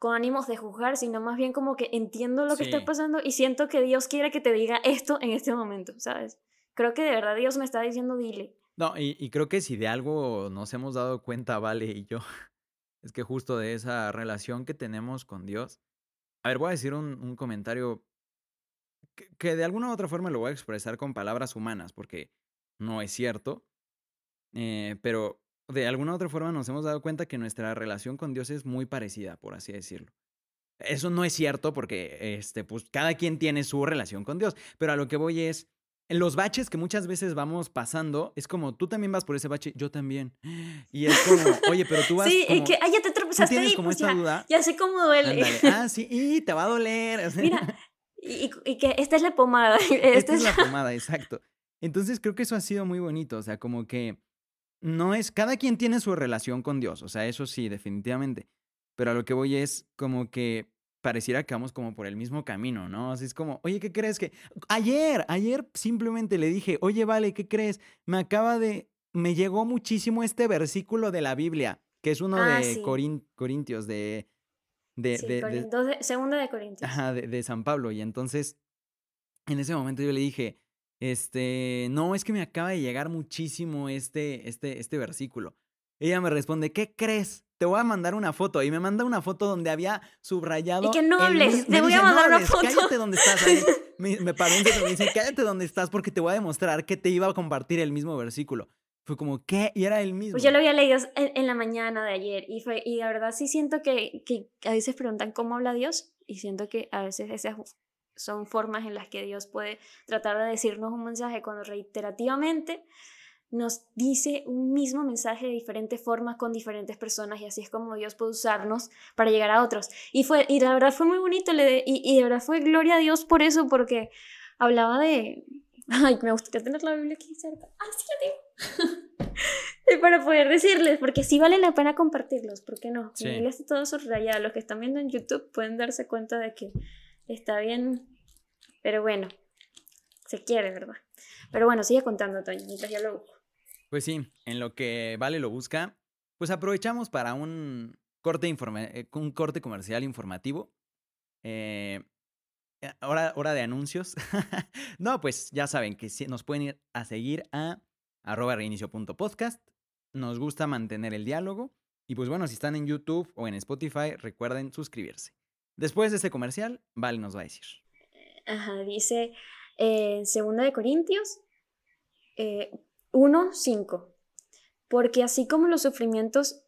con ánimos de juzgar, sino más bien como que entiendo lo que está pasando y siento que Dios quiere que te diga esto en este momento, ¿sabes? Creo que de verdad Dios me está diciendo dile. No, y, y creo que si de algo nos hemos dado cuenta, Vale y yo, es que justo de esa relación que tenemos con Dios. A ver, voy a decir un, un comentario que, de alguna u otra forma lo voy a expresar con palabras humanas, porque no es cierto, eh, pero de alguna u otra forma nos hemos dado cuenta que nuestra relación con Dios es muy parecida, por así decirlo. Eso no es cierto porque este, pues, cada quien tiene su relación con Dios, pero a lo que voy es, en los baches que muchas veces vamos pasando, es como tú también vas por ese bache, yo también. Y es como, oye, pero tú vas. Sí, y que, ay, ya te tropezaste ahí, como pues esta ya, duda. Ya sé cómo duele. Ah, sí, y te va a doler. Mira, y, y, que esta es la pomada. Esta, es la pomada, exacto. Entonces creo que eso ha sido muy bonito, o sea, como que no es, cada quien tiene su relación con Dios, o sea, eso sí, definitivamente. Pero a lo que voy es como que pareciera que vamos como por el mismo camino, ¿no? Así es como, oye, ¿qué crees que? Ayer, ayer simplemente le dije, oye, vale, ¿qué crees? Me acaba de, me llegó muchísimo este versículo de la Biblia, que es uno Ah, de sí. Corintios, de, de, Sí, de, Corin- de- segunda de Corintios. ajá, de, de San Pablo. Y entonces, en ese momento yo le dije, este, no, es que me acaba de llegar muchísimo este, este, este versículo. Ella me responde, ¿qué crees? Te voy a mandar una foto. Y me manda una foto donde había subrayado. Y que no hables, te voy a dice, "No mandar una hables, foto". Cállate donde estás. Ahí. Me, me paró un me dice, cállate donde estás porque te voy a demostrar que te iba a compartir el mismo versículo. Fue como, ¿qué? Y era el mismo. Pues yo lo había leído en, en la mañana de ayer y, fue, y la verdad sí siento que, que a veces preguntan cómo habla Dios y siento que a veces esas son formas en las que Dios puede tratar de decirnos un mensaje cuando reiterativamente nos dice un mismo mensaje de diferentes formas con diferentes personas y así es como Dios puede usarnos para llegar a otros. Y, fue, y la verdad fue muy bonito le- y, y de verdad fue gloria a Dios por eso porque hablaba de... Ay, me gustaría tener la Biblia aquí cerca. Ah, sí la tengo. Y para poder decirles, porque sí vale la pena compartirlos, ¿por qué no? Sí. Mi Biblia está todo subrayado. Los que están viendo en YouTube pueden darse cuenta de que está bien, pero bueno, se quiere, ¿verdad? Pero bueno, sigue contando, Toño, mientras yo lo busco. Pues sí, en lo que Vale lo busca, pues aprovechamos para un corte, informa- eh, un corte comercial informativo. Eh, eh, hora, hora de anuncios. no, pues ya saben que nos pueden ir a seguir a arroba reinicio.podcast. Nos gusta mantener el diálogo. Y pues bueno, si están en YouTube o en Spotify, recuerden suscribirse. Después de este comercial, Vale nos va a decir. Ajá, dice eh, Segunda de Corintios eh, 1, 5. Porque así como los sufrimientos,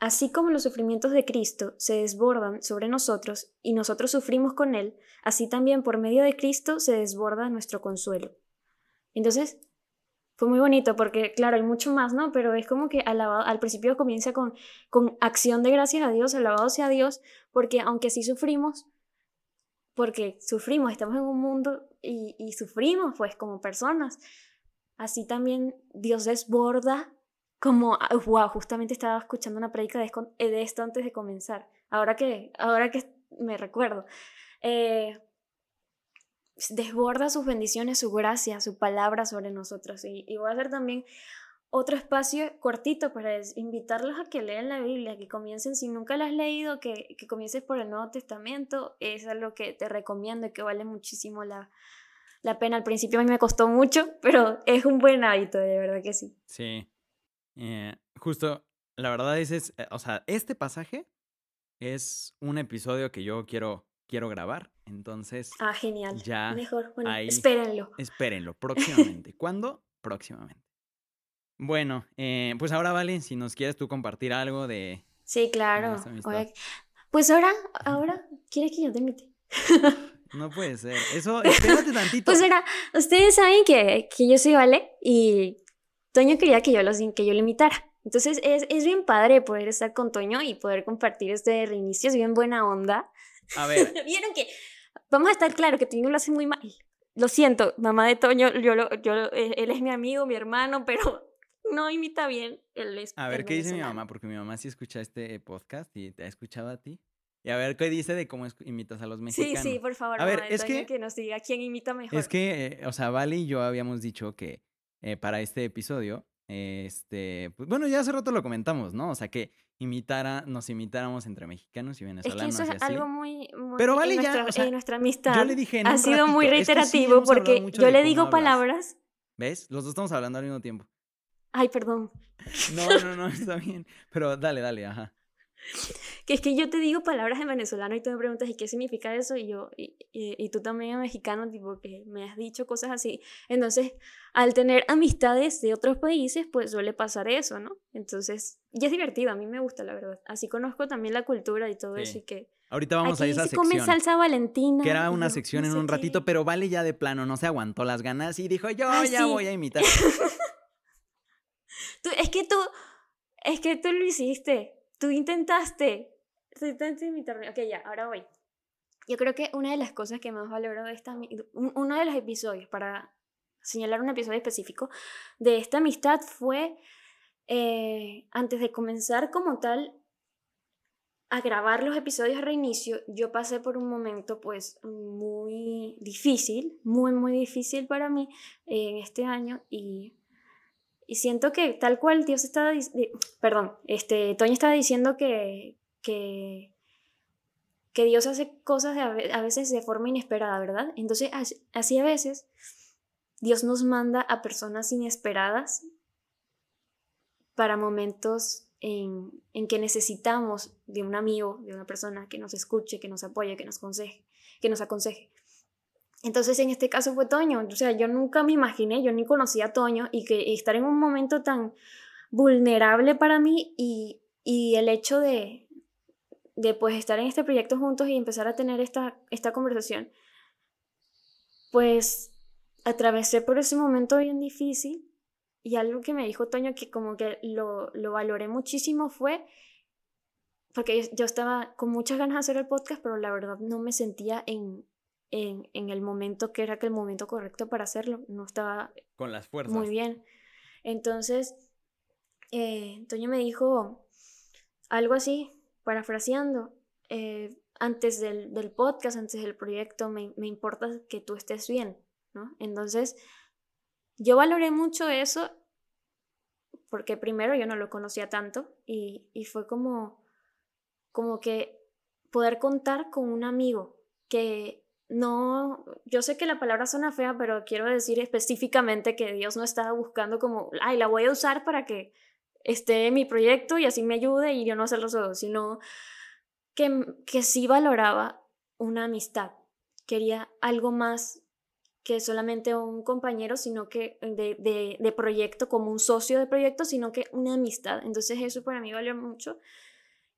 así como los sufrimientos de Cristo se desbordan sobre nosotros y nosotros sufrimos con Él, así también por medio de Cristo se desborda nuestro consuelo. Entonces, fue muy bonito porque, claro, hay mucho más, ¿no? Pero es como que al principio comienza con, con acción de gracias a Dios, alabado sea Dios, porque aunque sí sufrimos, porque sufrimos, estamos en un mundo y, sufrimos pues como personas. Así también Dios desborda como, wow, justamente estaba escuchando una eh, de esto antes de comenzar, ahora que, ahora que me recuerdo. Eh, desborda sus bendiciones, su gracia, su palabra sobre nosotros. Y, y voy a hacer también otro espacio cortito para invitarlos a que lean la Biblia, que comiencen, si nunca la has leído, que, que comiences por el Nuevo Testamento. Es algo que te recomiendo y que vale muchísimo la, la pena. Al principio a mí me costó mucho, pero es un buen hábito, de verdad que sí. Sí. Eh, justo, la verdad es, es, eh, o sea, este pasaje es un episodio que yo quiero, quiero grabar. Entonces, Ah, genial. Ya, Mejor, bueno, ahí. espérenlo. espérenlo próximamente. ¿Cuándo? Próximamente. Bueno, eh, pues ahora vale, si nos quieres tú compartir algo de... Sí, claro. Oye, Pues ahora, ahora, ¿quieres que yo te invite? No puede ser. Eso, espérate tantito. Pues ahora, ustedes saben que, que yo soy Vale y Toño quería que yo, los, que yo lo imitara. Entonces es, es bien padre poder estar con Toño y poder compartir este reinicio, es bien buena onda. A ver, Vieron que, vamos a estar claro que Toño lo hace muy mal. Lo siento, mamá de Toño, yo lo, yo, lo- él él es mi amigo, mi hermano, pero no imita bien. Es a ver, el ¿qué dice mi mamá? Porque mi mamá sí escucha este podcast y te ha escuchado a ti. Y a ver, ¿qué dice de cómo imitas a los Sí, mexicanos? sí, por favor, A ver, mamá es que- que nos diga quién imita mejor. Es que, eh, o sea, Vale y yo habíamos dicho que eh, para este episodio, este, pues, bueno, ya hace rato lo comentamos, ¿no? O sea, que imitara, nos imitáramos entre mexicanos y Es que venezolanos eso es así. algo muy, muy Pero vale, ya, nuestra, o sea, nuestra amistad. Yo le dije ha sido muy ratito, es que sí, reiterativo porque yo le digo hablas. palabras. ¿Ves? Los dos estamos hablando al mismo tiempo. Ay, perdón. No, no, no, está bien. Pero dale, dale, ajá. Que es que yo te digo palabras en venezolano y tú me preguntas, ¿y qué significa eso? Y yo, y, y- y tú también en mexicano, tipo, que me has dicho cosas así. Entonces, al tener amistades de otros países, pues suele pasar eso, ¿no? Entonces, y es divertido, a mí me gusta, la verdad. Así conozco también la cultura y todo Sí. eso y que... Ahorita vamos aquí a esa se come sección. salsa valentina. Que era una sección no en un qué. ratito, pero Vale ya de plano no se aguantó las ganas y dijo, yo Ah, ya sí. voy a imitar. Es que tú, es que tú lo hiciste, tú intentaste, tú intentaste imitarme. Ok, ya, ahora voy. Yo creo que una de las cosas que más valoro de esta, uno de los episodios, para señalar un episodio específico, de esta amistad fue eh, antes de comenzar como tal a grabar los episodios a reinicio, yo pasé por un momento pues muy difícil, muy, muy difícil para mí en este año y, y siento que tal cual Dios estaba, perdón, este, Toño estaba diciendo que, que, que Dios hace cosas a veces de forma inesperada, ¿verdad? Entonces así a veces Dios nos manda a personas inesperadas para momentos en, que necesitamos de un amigo, de una persona que nos escuche, que nos apoye, que nos que nos aconseje. Entonces en este caso fue Toño, o sea, yo nunca me imaginé, yo ni conocía a Toño y que estar en un momento tan vulnerable para mí y, y el hecho de, de pues estar en este proyecto juntos y empezar a tener esta, esta conversación, pues atravesé por ese momento bien difícil y algo que me dijo Toño que como que lo, lo valoré muchísimo fue, porque yo estaba con muchas ganas de hacer el podcast, pero la verdad no me sentía en, en, en el momento que era que el momento correcto para hacerlo, no estaba con las fuerzas. Muy bien. Entonces, eh, Toño me dijo algo así, parafraseando, eh, antes del, del, podcast, antes del proyecto, me, me importa que tú estés bien, ¿no? Entonces, yo valoré mucho eso porque primero yo no lo conocía tanto y, y fue como, como que poder contar con un amigo que no, yo sé que la palabra suena fea, pero quiero decir específicamente que Dios no estaba buscando como, ay, la voy a usar para que esté en mi proyecto y así me ayude y yo no hacerlo solo, sino que, que sí valoraba una amistad, quería algo más que solamente un compañero, sino que de, de, de, proyecto, como un socio de proyecto, sino que una amistad. Entonces eso para mí valió mucho.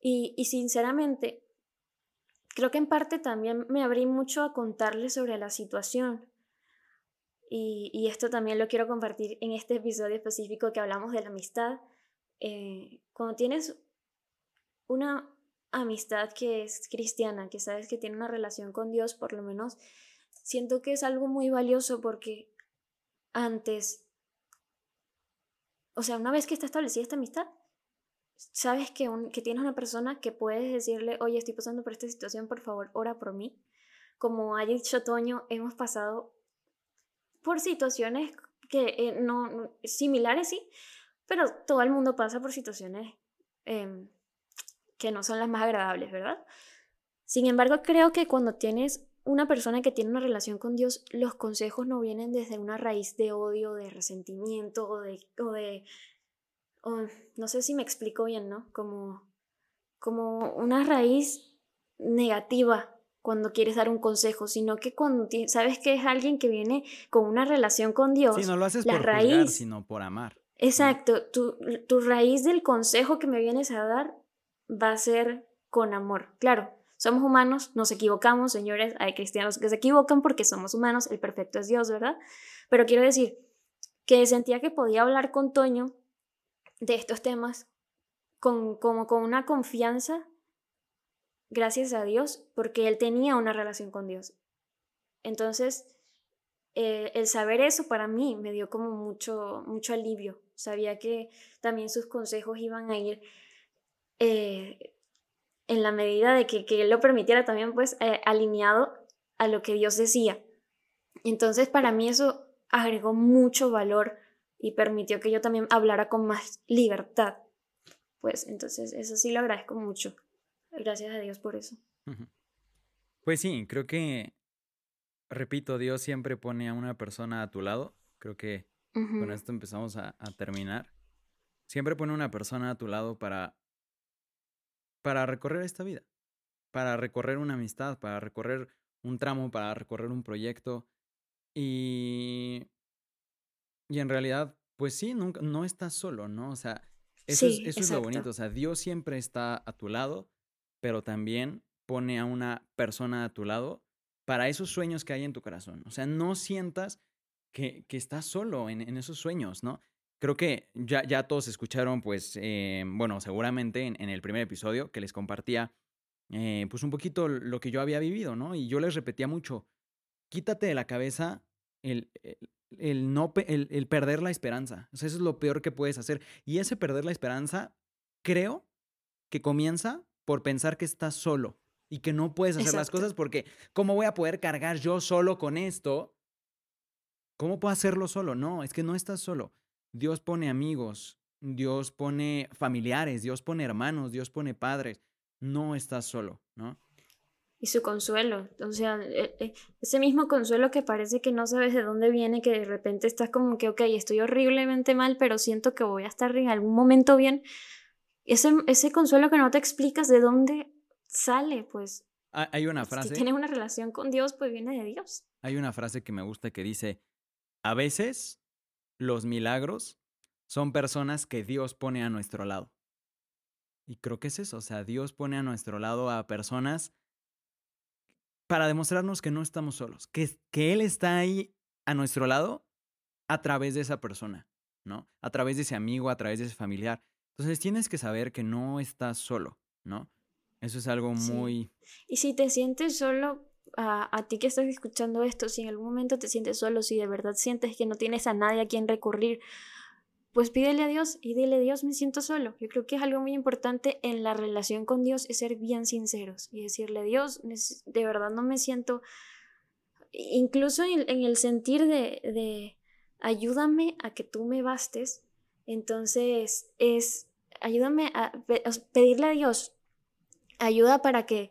Y, y sinceramente, creo que en parte también me abrí mucho a contarle sobre la situación. Y, y, esto también lo quiero compartir en este episodio específico que hablamos de la amistad. Eh, cuando tienes una amistad que es cristiana, que sabes que tiene una relación con Dios, por lo menos siento que es algo muy valioso porque antes, o sea, una vez que está establecida esta amistad, sabes que, que tienes una persona que puedes decirle, oye, estoy pasando por esta situación, por favor, ora por mí. Como ha dicho Toño, hemos pasado por situaciones que eh, no, similares, sí, pero todo el mundo pasa por situaciones em, que no son las más agradables, ¿verdad? Sin embargo, creo que cuando tienes una persona que tiene una relación con Dios, los consejos no vienen desde una raíz de odio, de resentimiento o de... O de no sé si me explico bien, ¿no? Como, como una raíz negativa cuando quieres dar un consejo, sino que cuando sabes que es alguien que viene con una relación con Dios. Sí, no lo haces por raíz, sino por amar. Exacto, tu, tu raíz del consejo que me vienes a dar va a ser con amor. Claro, somos humanos, nos equivocamos, señores, hay cristianos que se equivocan porque somos humanos, el perfecto es Dios, ¿verdad? Pero quiero decir que sentía que podía hablar con Toño de estos temas con, como con una confianza, gracias a Dios, porque él tenía una relación con Dios. Entonces, eh, el saber eso para mí me dio como mucho, mucho alivio. Sabía que también sus consejos iban a ir eh, en la medida de que, que él lo permitiera también pues eh, alineado a lo que Dios decía. Entonces para mí eso agregó mucho valor y permitió que yo también hablara con más libertad. Pues entonces eso sí lo agradezco mucho. Gracias a Dios por eso. Pues sí, creo que, repito, Dios siempre pone a una persona a tu lado. Creo que con esto empezamos a, a terminar. Siempre pone una persona a tu lado para para recorrer esta vida, para recorrer una amistad, para recorrer un tramo, para recorrer un proyecto. Y, y en realidad, pues sí, nunca, no estás solo, ¿no? O sea, eso, es, eso es lo bonito. O sea, Dios siempre está a tu lado, pero también pone a una persona a tu lado para esos sueños que hay en tu corazón. O sea, no sientas que, que estás solo en, en esos sueños, ¿no? Creo que ya, ya todos escucharon, pues, eh, bueno, seguramente en, el primer episodio que les compartía, eh, pues, un poquito lo que yo había vivido, ¿no? Y yo les repetía mucho, quítate de la cabeza el, el, no, el, el perder la esperanza. O sea, eso es lo peor que puedes hacer. Y ese perder la esperanza, creo que comienza por pensar que estás solo y que no puedes hacer las cosas porque ¿cómo voy a poder cargar yo solo con esto? ¿Cómo puedo hacerlo solo? No, es que no estás solo. Dios pone amigos, Dios pone familiares, Dios pone hermanos, Dios pone padres. No estás solo, ¿no? Y su consuelo, o sea, e, e, ese mismo consuelo que parece que no sabes de dónde viene, que de repente estás como que, ok, estoy horriblemente mal, pero siento que voy a estar en algún momento bien. Ese, ese consuelo que no te explicas de dónde sale, pues. Hay una frase. Si tienes una relación con Dios, pues viene de Dios. Hay una frase que me gusta que dice, a veces los milagros son personas que Dios pone a nuestro lado. Y creo que es eso, o sea, Dios pone a nuestro lado a personas para demostrarnos que no estamos solos, que, que Él está ahí a nuestro lado a través de esa persona, ¿no? A través de ese amigo, a través de ese familiar. Entonces tienes que saber que no estás solo, ¿no? Eso es algo muy... Y si te sientes solo, a, a, ti que estás escuchando esto, si en algún momento te sientes solo, si de verdad sientes que no tienes a nadie a quien recurrir, pues pídele a Dios y dile, Dios, me siento solo. Yo creo que es algo muy importante en la relación con Dios, es ser bien sinceros y decirle, Dios, de verdad no me siento, incluso en, en el sentir de, de, ayúdame a que tú me bastes, entonces es, ayúdame a pedirle a Dios, ayuda para que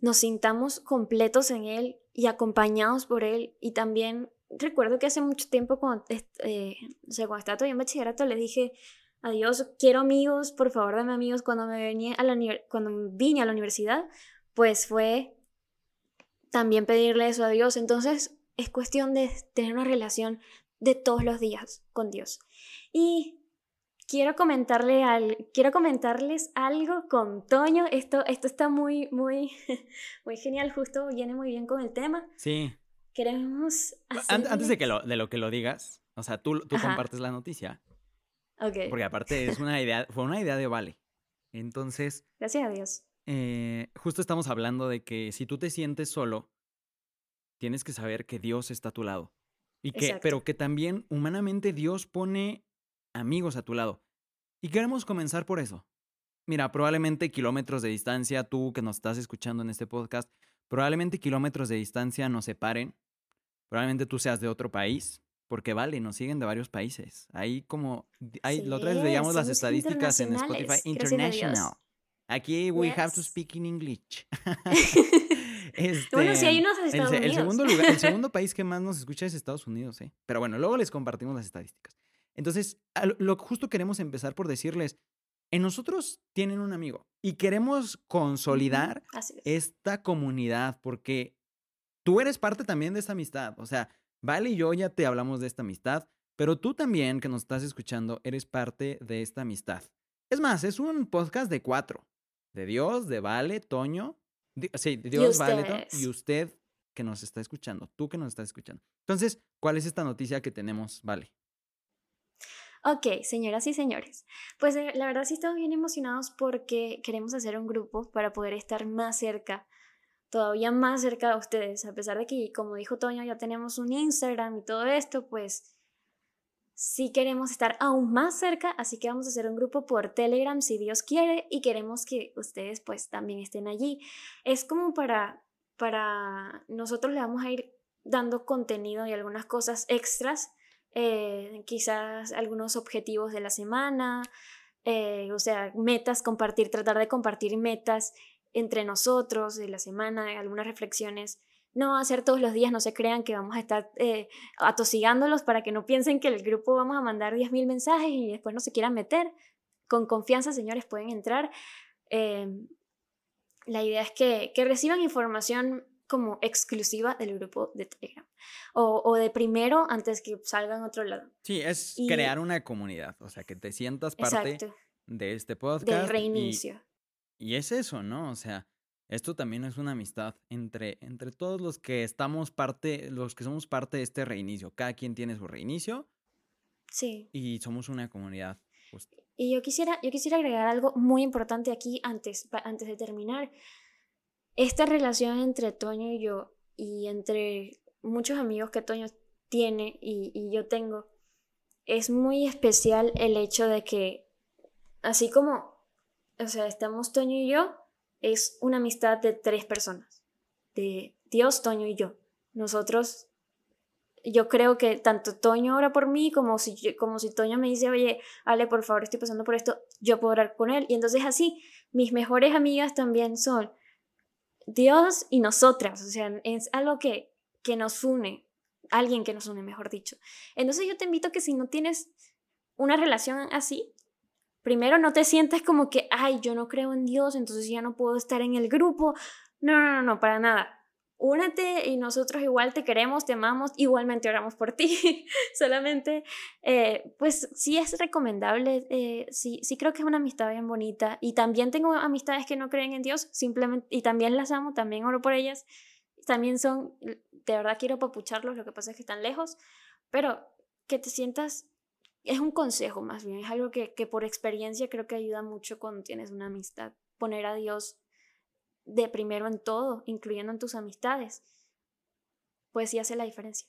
nos sintamos completos en Él y acompañados por Él. Y también recuerdo que hace mucho tiempo, cuando, eh, o sea, cuando estaba todavía en bachillerato, le dije, adiós, quiero amigos, por favor dame amigos. Cuando, me venía a la, cuando vine a la universidad, pues fue también pedirle eso a Dios. Entonces es cuestión de tener una relación de todos los días con Dios. Y quiero comentarle al, quiero comentarles algo con Toño. Esto, esto está muy, muy, muy genial, justo viene muy bien con el tema. Sí. Queremos Antes de, que lo, de lo que lo digas, o sea, tú, tú compartes la noticia. Ok. Porque aparte es una idea, fue una idea de Vale. Entonces. Gracias a Dios. Eh, justo estamos hablando de que si tú te sientes solo, tienes que saber que Dios está a tu lado. Y que, pero que también humanamente Dios pone amigos a tu lado. Y queremos comenzar por eso. Mira, probablemente kilómetros de distancia, tú que nos estás escuchando en este podcast, probablemente kilómetros de distancia nos separen. Probablemente tú seas de otro país, porque vale, nos siguen de varios países. Ahí como, ahí, la otra vez veíamos las estadísticas en Spotify International. Aquí we have to speak in English. Este, bueno, si hay unos Estados el, Unidos. segundo lugar, el segundo país que más nos escucha es Estados Unidos, ¿eh? Pero bueno, luego les compartimos las estadísticas. Entonces, lo justo queremos empezar por decirles, en nosotros tienen un amigo y queremos consolidar esta comunidad porque tú eres parte también de esta amistad. O sea, Vale y yo ya te hablamos de esta amistad, pero tú también que nos estás escuchando eres parte de esta amistad. Es más, es un podcast de cuatro. De Dios, de Vale, Toño. sí, de Dios, Vale, Toño, y usted que nos está escuchando, tú que nos estás escuchando. Entonces, ¿cuál es esta noticia que tenemos, Vale? Ok, señoras y señores, pues eh, la verdad sí estamos bien emocionados porque queremos hacer un grupo para poder estar más cerca, todavía más cerca de ustedes, a pesar de que, como dijo Toño, ya tenemos un Instagram y todo esto, pues sí queremos estar aún más cerca, así que vamos a hacer un grupo por Telegram si Dios quiere y queremos que ustedes pues también estén allí. Es como para, para nosotros le vamos a ir dando contenido y algunas cosas extras eh, quizás algunos objetivos de la semana, eh, o sea, metas, compartir, tratar de compartir metas entre nosotros de la semana, algunas reflexiones. No hacer todos los días, no se crean que vamos a estar eh, atosigándolos para que no piensen que el grupo vamos a mandar 10.000 mensajes y después no se quieran meter. Con confianza, señores, pueden entrar. la idea es que, que reciban información como exclusiva del grupo de Telegram. O, o, de primero antes que salga en otro lado. Sí, es crear una comunidad, o sea, que te sientas parte de este podcast. Del reinicio. Y, es eso, ¿no? O sea, esto también es una amistad entre, entre todos los que estamos parte, los que somos parte de este reinicio. Cada quien tiene su reinicio. Sí. Y somos una comunidad. Y yo quisiera, yo quisiera agregar algo muy importante aquí antes, antes de terminar esta relación entre Toño y yo y entre muchos amigos que Toño tiene y, y yo tengo, es muy especial el hecho de que, así como, o sea, estamos Toño y yo, es una amistad de tres personas, de Dios, Toño y yo. Nosotros yo creo que tanto Toño ora por mí como si, como si Toño me dice, oye, Ale, por favor, estoy pasando por esto, yo puedo orar con él. Y entonces así, mis mejores amigas también son Dios y nosotras, o sea, es algo que, que nos une, alguien que nos une, mejor dicho. Entonces yo te invito que si no tienes una relación así, primero no te sientes como que, ay, yo no creo en Dios, entonces ya no puedo estar en el grupo. No, no, no, no, para nada únete y nosotros igual te queremos, te amamos, igualmente oramos por ti. Solamente, eh, pues sí es recomendable, eh, sí, sí creo que es una amistad bien bonita. Y también tengo amistades que no creen en Dios, simplemente, y también las amo, también oro por ellas. También son, de verdad quiero papucharlos, lo que pasa es que están lejos, pero que te sientas, es un consejo más bien, es algo que, que por experiencia creo que ayuda mucho cuando tienes una amistad, poner a Dios de primero en todo, incluyendo en tus amistades, pues sí hace la diferencia.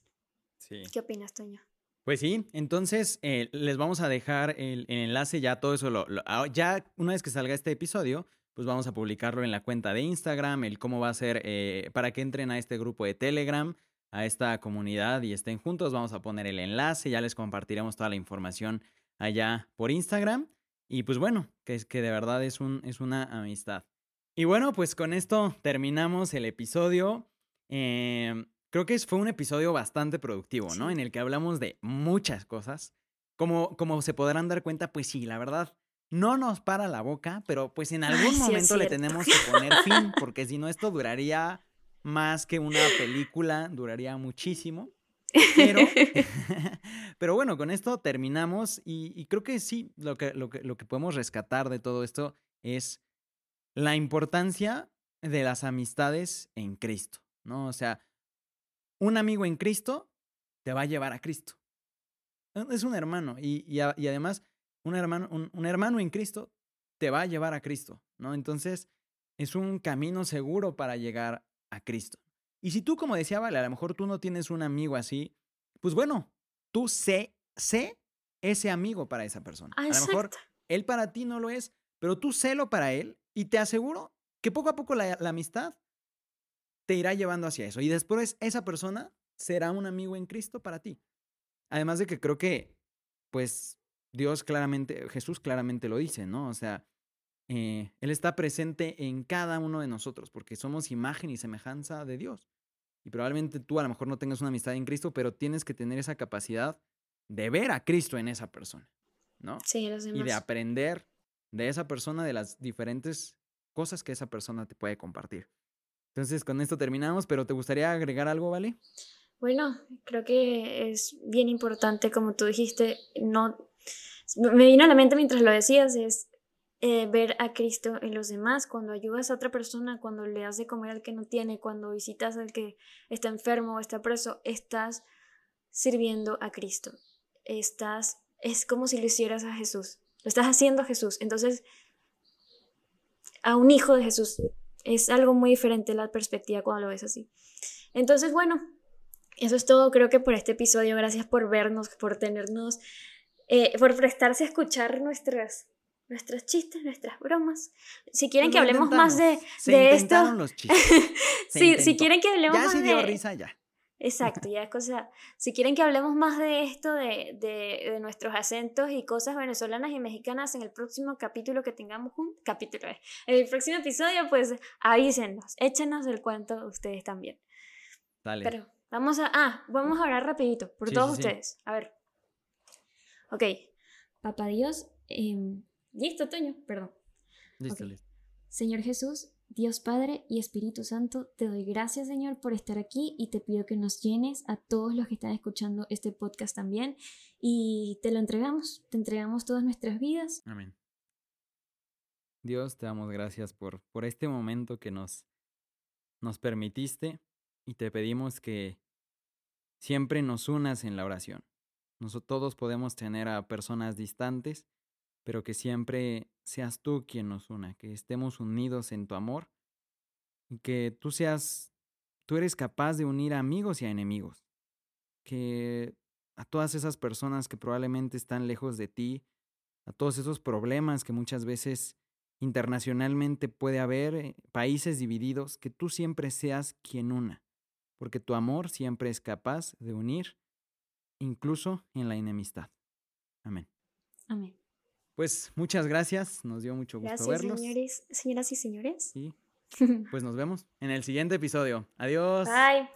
Sí. ¿Qué opinas, Toño? Pues sí, entonces eh, les vamos a dejar el, enlace, ya todo eso, lo, ah, ya una vez que salga este episodio, pues vamos a publicarlo en la cuenta de Instagram, el cómo va a ser eh, para que entren a este grupo de Telegram, a esta comunidad y estén juntos, vamos a poner el enlace, ya les compartiremos toda la información allá por Instagram. Y pues bueno, que es que de verdad es, un, es una amistad. Y bueno, pues con esto terminamos el episodio. Em, creo que fue un episodio bastante productivo, ¿no? En el que hablamos de muchas cosas. Como, como se podrán dar cuenta, pues sí, la verdad, no nos para la boca, pero pues en algún momento le tenemos que poner fin, porque si no, esto duraría más que una película, duraría muchísimo. Pero, pero bueno, con esto terminamos y, y, creo que sí, lo que, lo, que, lo que podemos rescatar de todo esto es la importancia de las amistades en Cristo, ¿no? O sea, un amigo en Cristo te va a llevar a Cristo. E, es un hermano y, y, además un hermano, un, hermano en Cristo te va a llevar a Cristo, ¿no? Entonces es un camino seguro para llegar a Cristo. Y si tú, como decía Vale, a lo mejor tú no tienes un amigo así, pues bueno, tú sé, sé ese amigo para esa persona. a lo mejor él para ti no lo es, pero tú sélo para él y te aseguro que poco a poco la, amistad te irá llevando hacia eso. Y después esa persona será un amigo en Cristo para ti. Además de que creo que, pues, Dios claramente, Jesús claramente lo dice, ¿no? O sea, eh, Él está presente en cada uno de nosotros porque somos imagen y semejanza de Dios. Y probablemente tú a lo mejor no tengas una amistad en Cristo, pero tienes que tener esa capacidad de ver a Cristo en esa persona, ¿no? Sí, los demás. Y de aprender de esa persona, de las diferentes cosas que esa persona te puede compartir. Entonces, con esto terminamos, pero ¿te gustaría agregar algo, Vale? Bueno, creo que es bien importante, como tú dijiste, no... Me vino a la mente mientras lo decías, es eh, ver a Cristo en los demás, cuando ayudas a otra persona, cuando le das de comer al que no tiene, cuando visitas al que está enfermo o está preso, estás sirviendo a Cristo. Estás, es como si lo hicieras a Jesús. Lo estás haciendo a Jesús. Entonces, a un hijo de Jesús. Es algo muy diferente la perspectiva cuando lo ves así. Entonces, bueno, eso es todo creo que por este episodio. Gracias por vernos, por tenernos, eh, por prestarse a escuchar nuestras, nuestros chistes, nuestras bromas. Si quieren que hablemos más de, de esto... Los chistes. si quieren que hablemos más dio risa ya. Exacto, ya es cosa. Si quieren que hablemos más de esto, de, de, nuestros acentos y cosas venezolanas y mexicanas en el próximo capítulo que tengamos un capítulo, eh, en el próximo episodio, pues avísenos, échenos el cuento ustedes también. Dale. Pero vamos a, ah, vamos a hablar rapidito por todos ustedes. A ver. Ok. Papá Dios, em, listo, Toño, perdón. Listo, listo. Señor Jesús, Dios Padre y Espíritu Santo, te doy gracias Señor por estar aquí y te pido que nos llenes a todos los que están escuchando este podcast también y te lo entregamos, te entregamos todas nuestras vidas. Amén. Dios, te damos gracias por, por este momento que nos, nos permitiste y te pedimos que siempre nos unas en la oración. Nosotros todos podemos tener a personas distantes, pero que siempre seas tú quien nos una, que estemos unidos en tu amor y que tú seas, tú eres capaz de unir a amigos y a enemigos, que a todas esas personas que probablemente están lejos de ti, a todos esos problemas que muchas veces internacionalmente puede haber, eh, países divididos, que tú siempre seas quien una, porque tu amor siempre es capaz de unir, incluso en la enemistad. Amén. Amén. Pues muchas gracias, nos dio mucho gusto verlos. Señores, señoras y señores. Y pues nos vemos en el siguiente episodio. Adiós. Bye.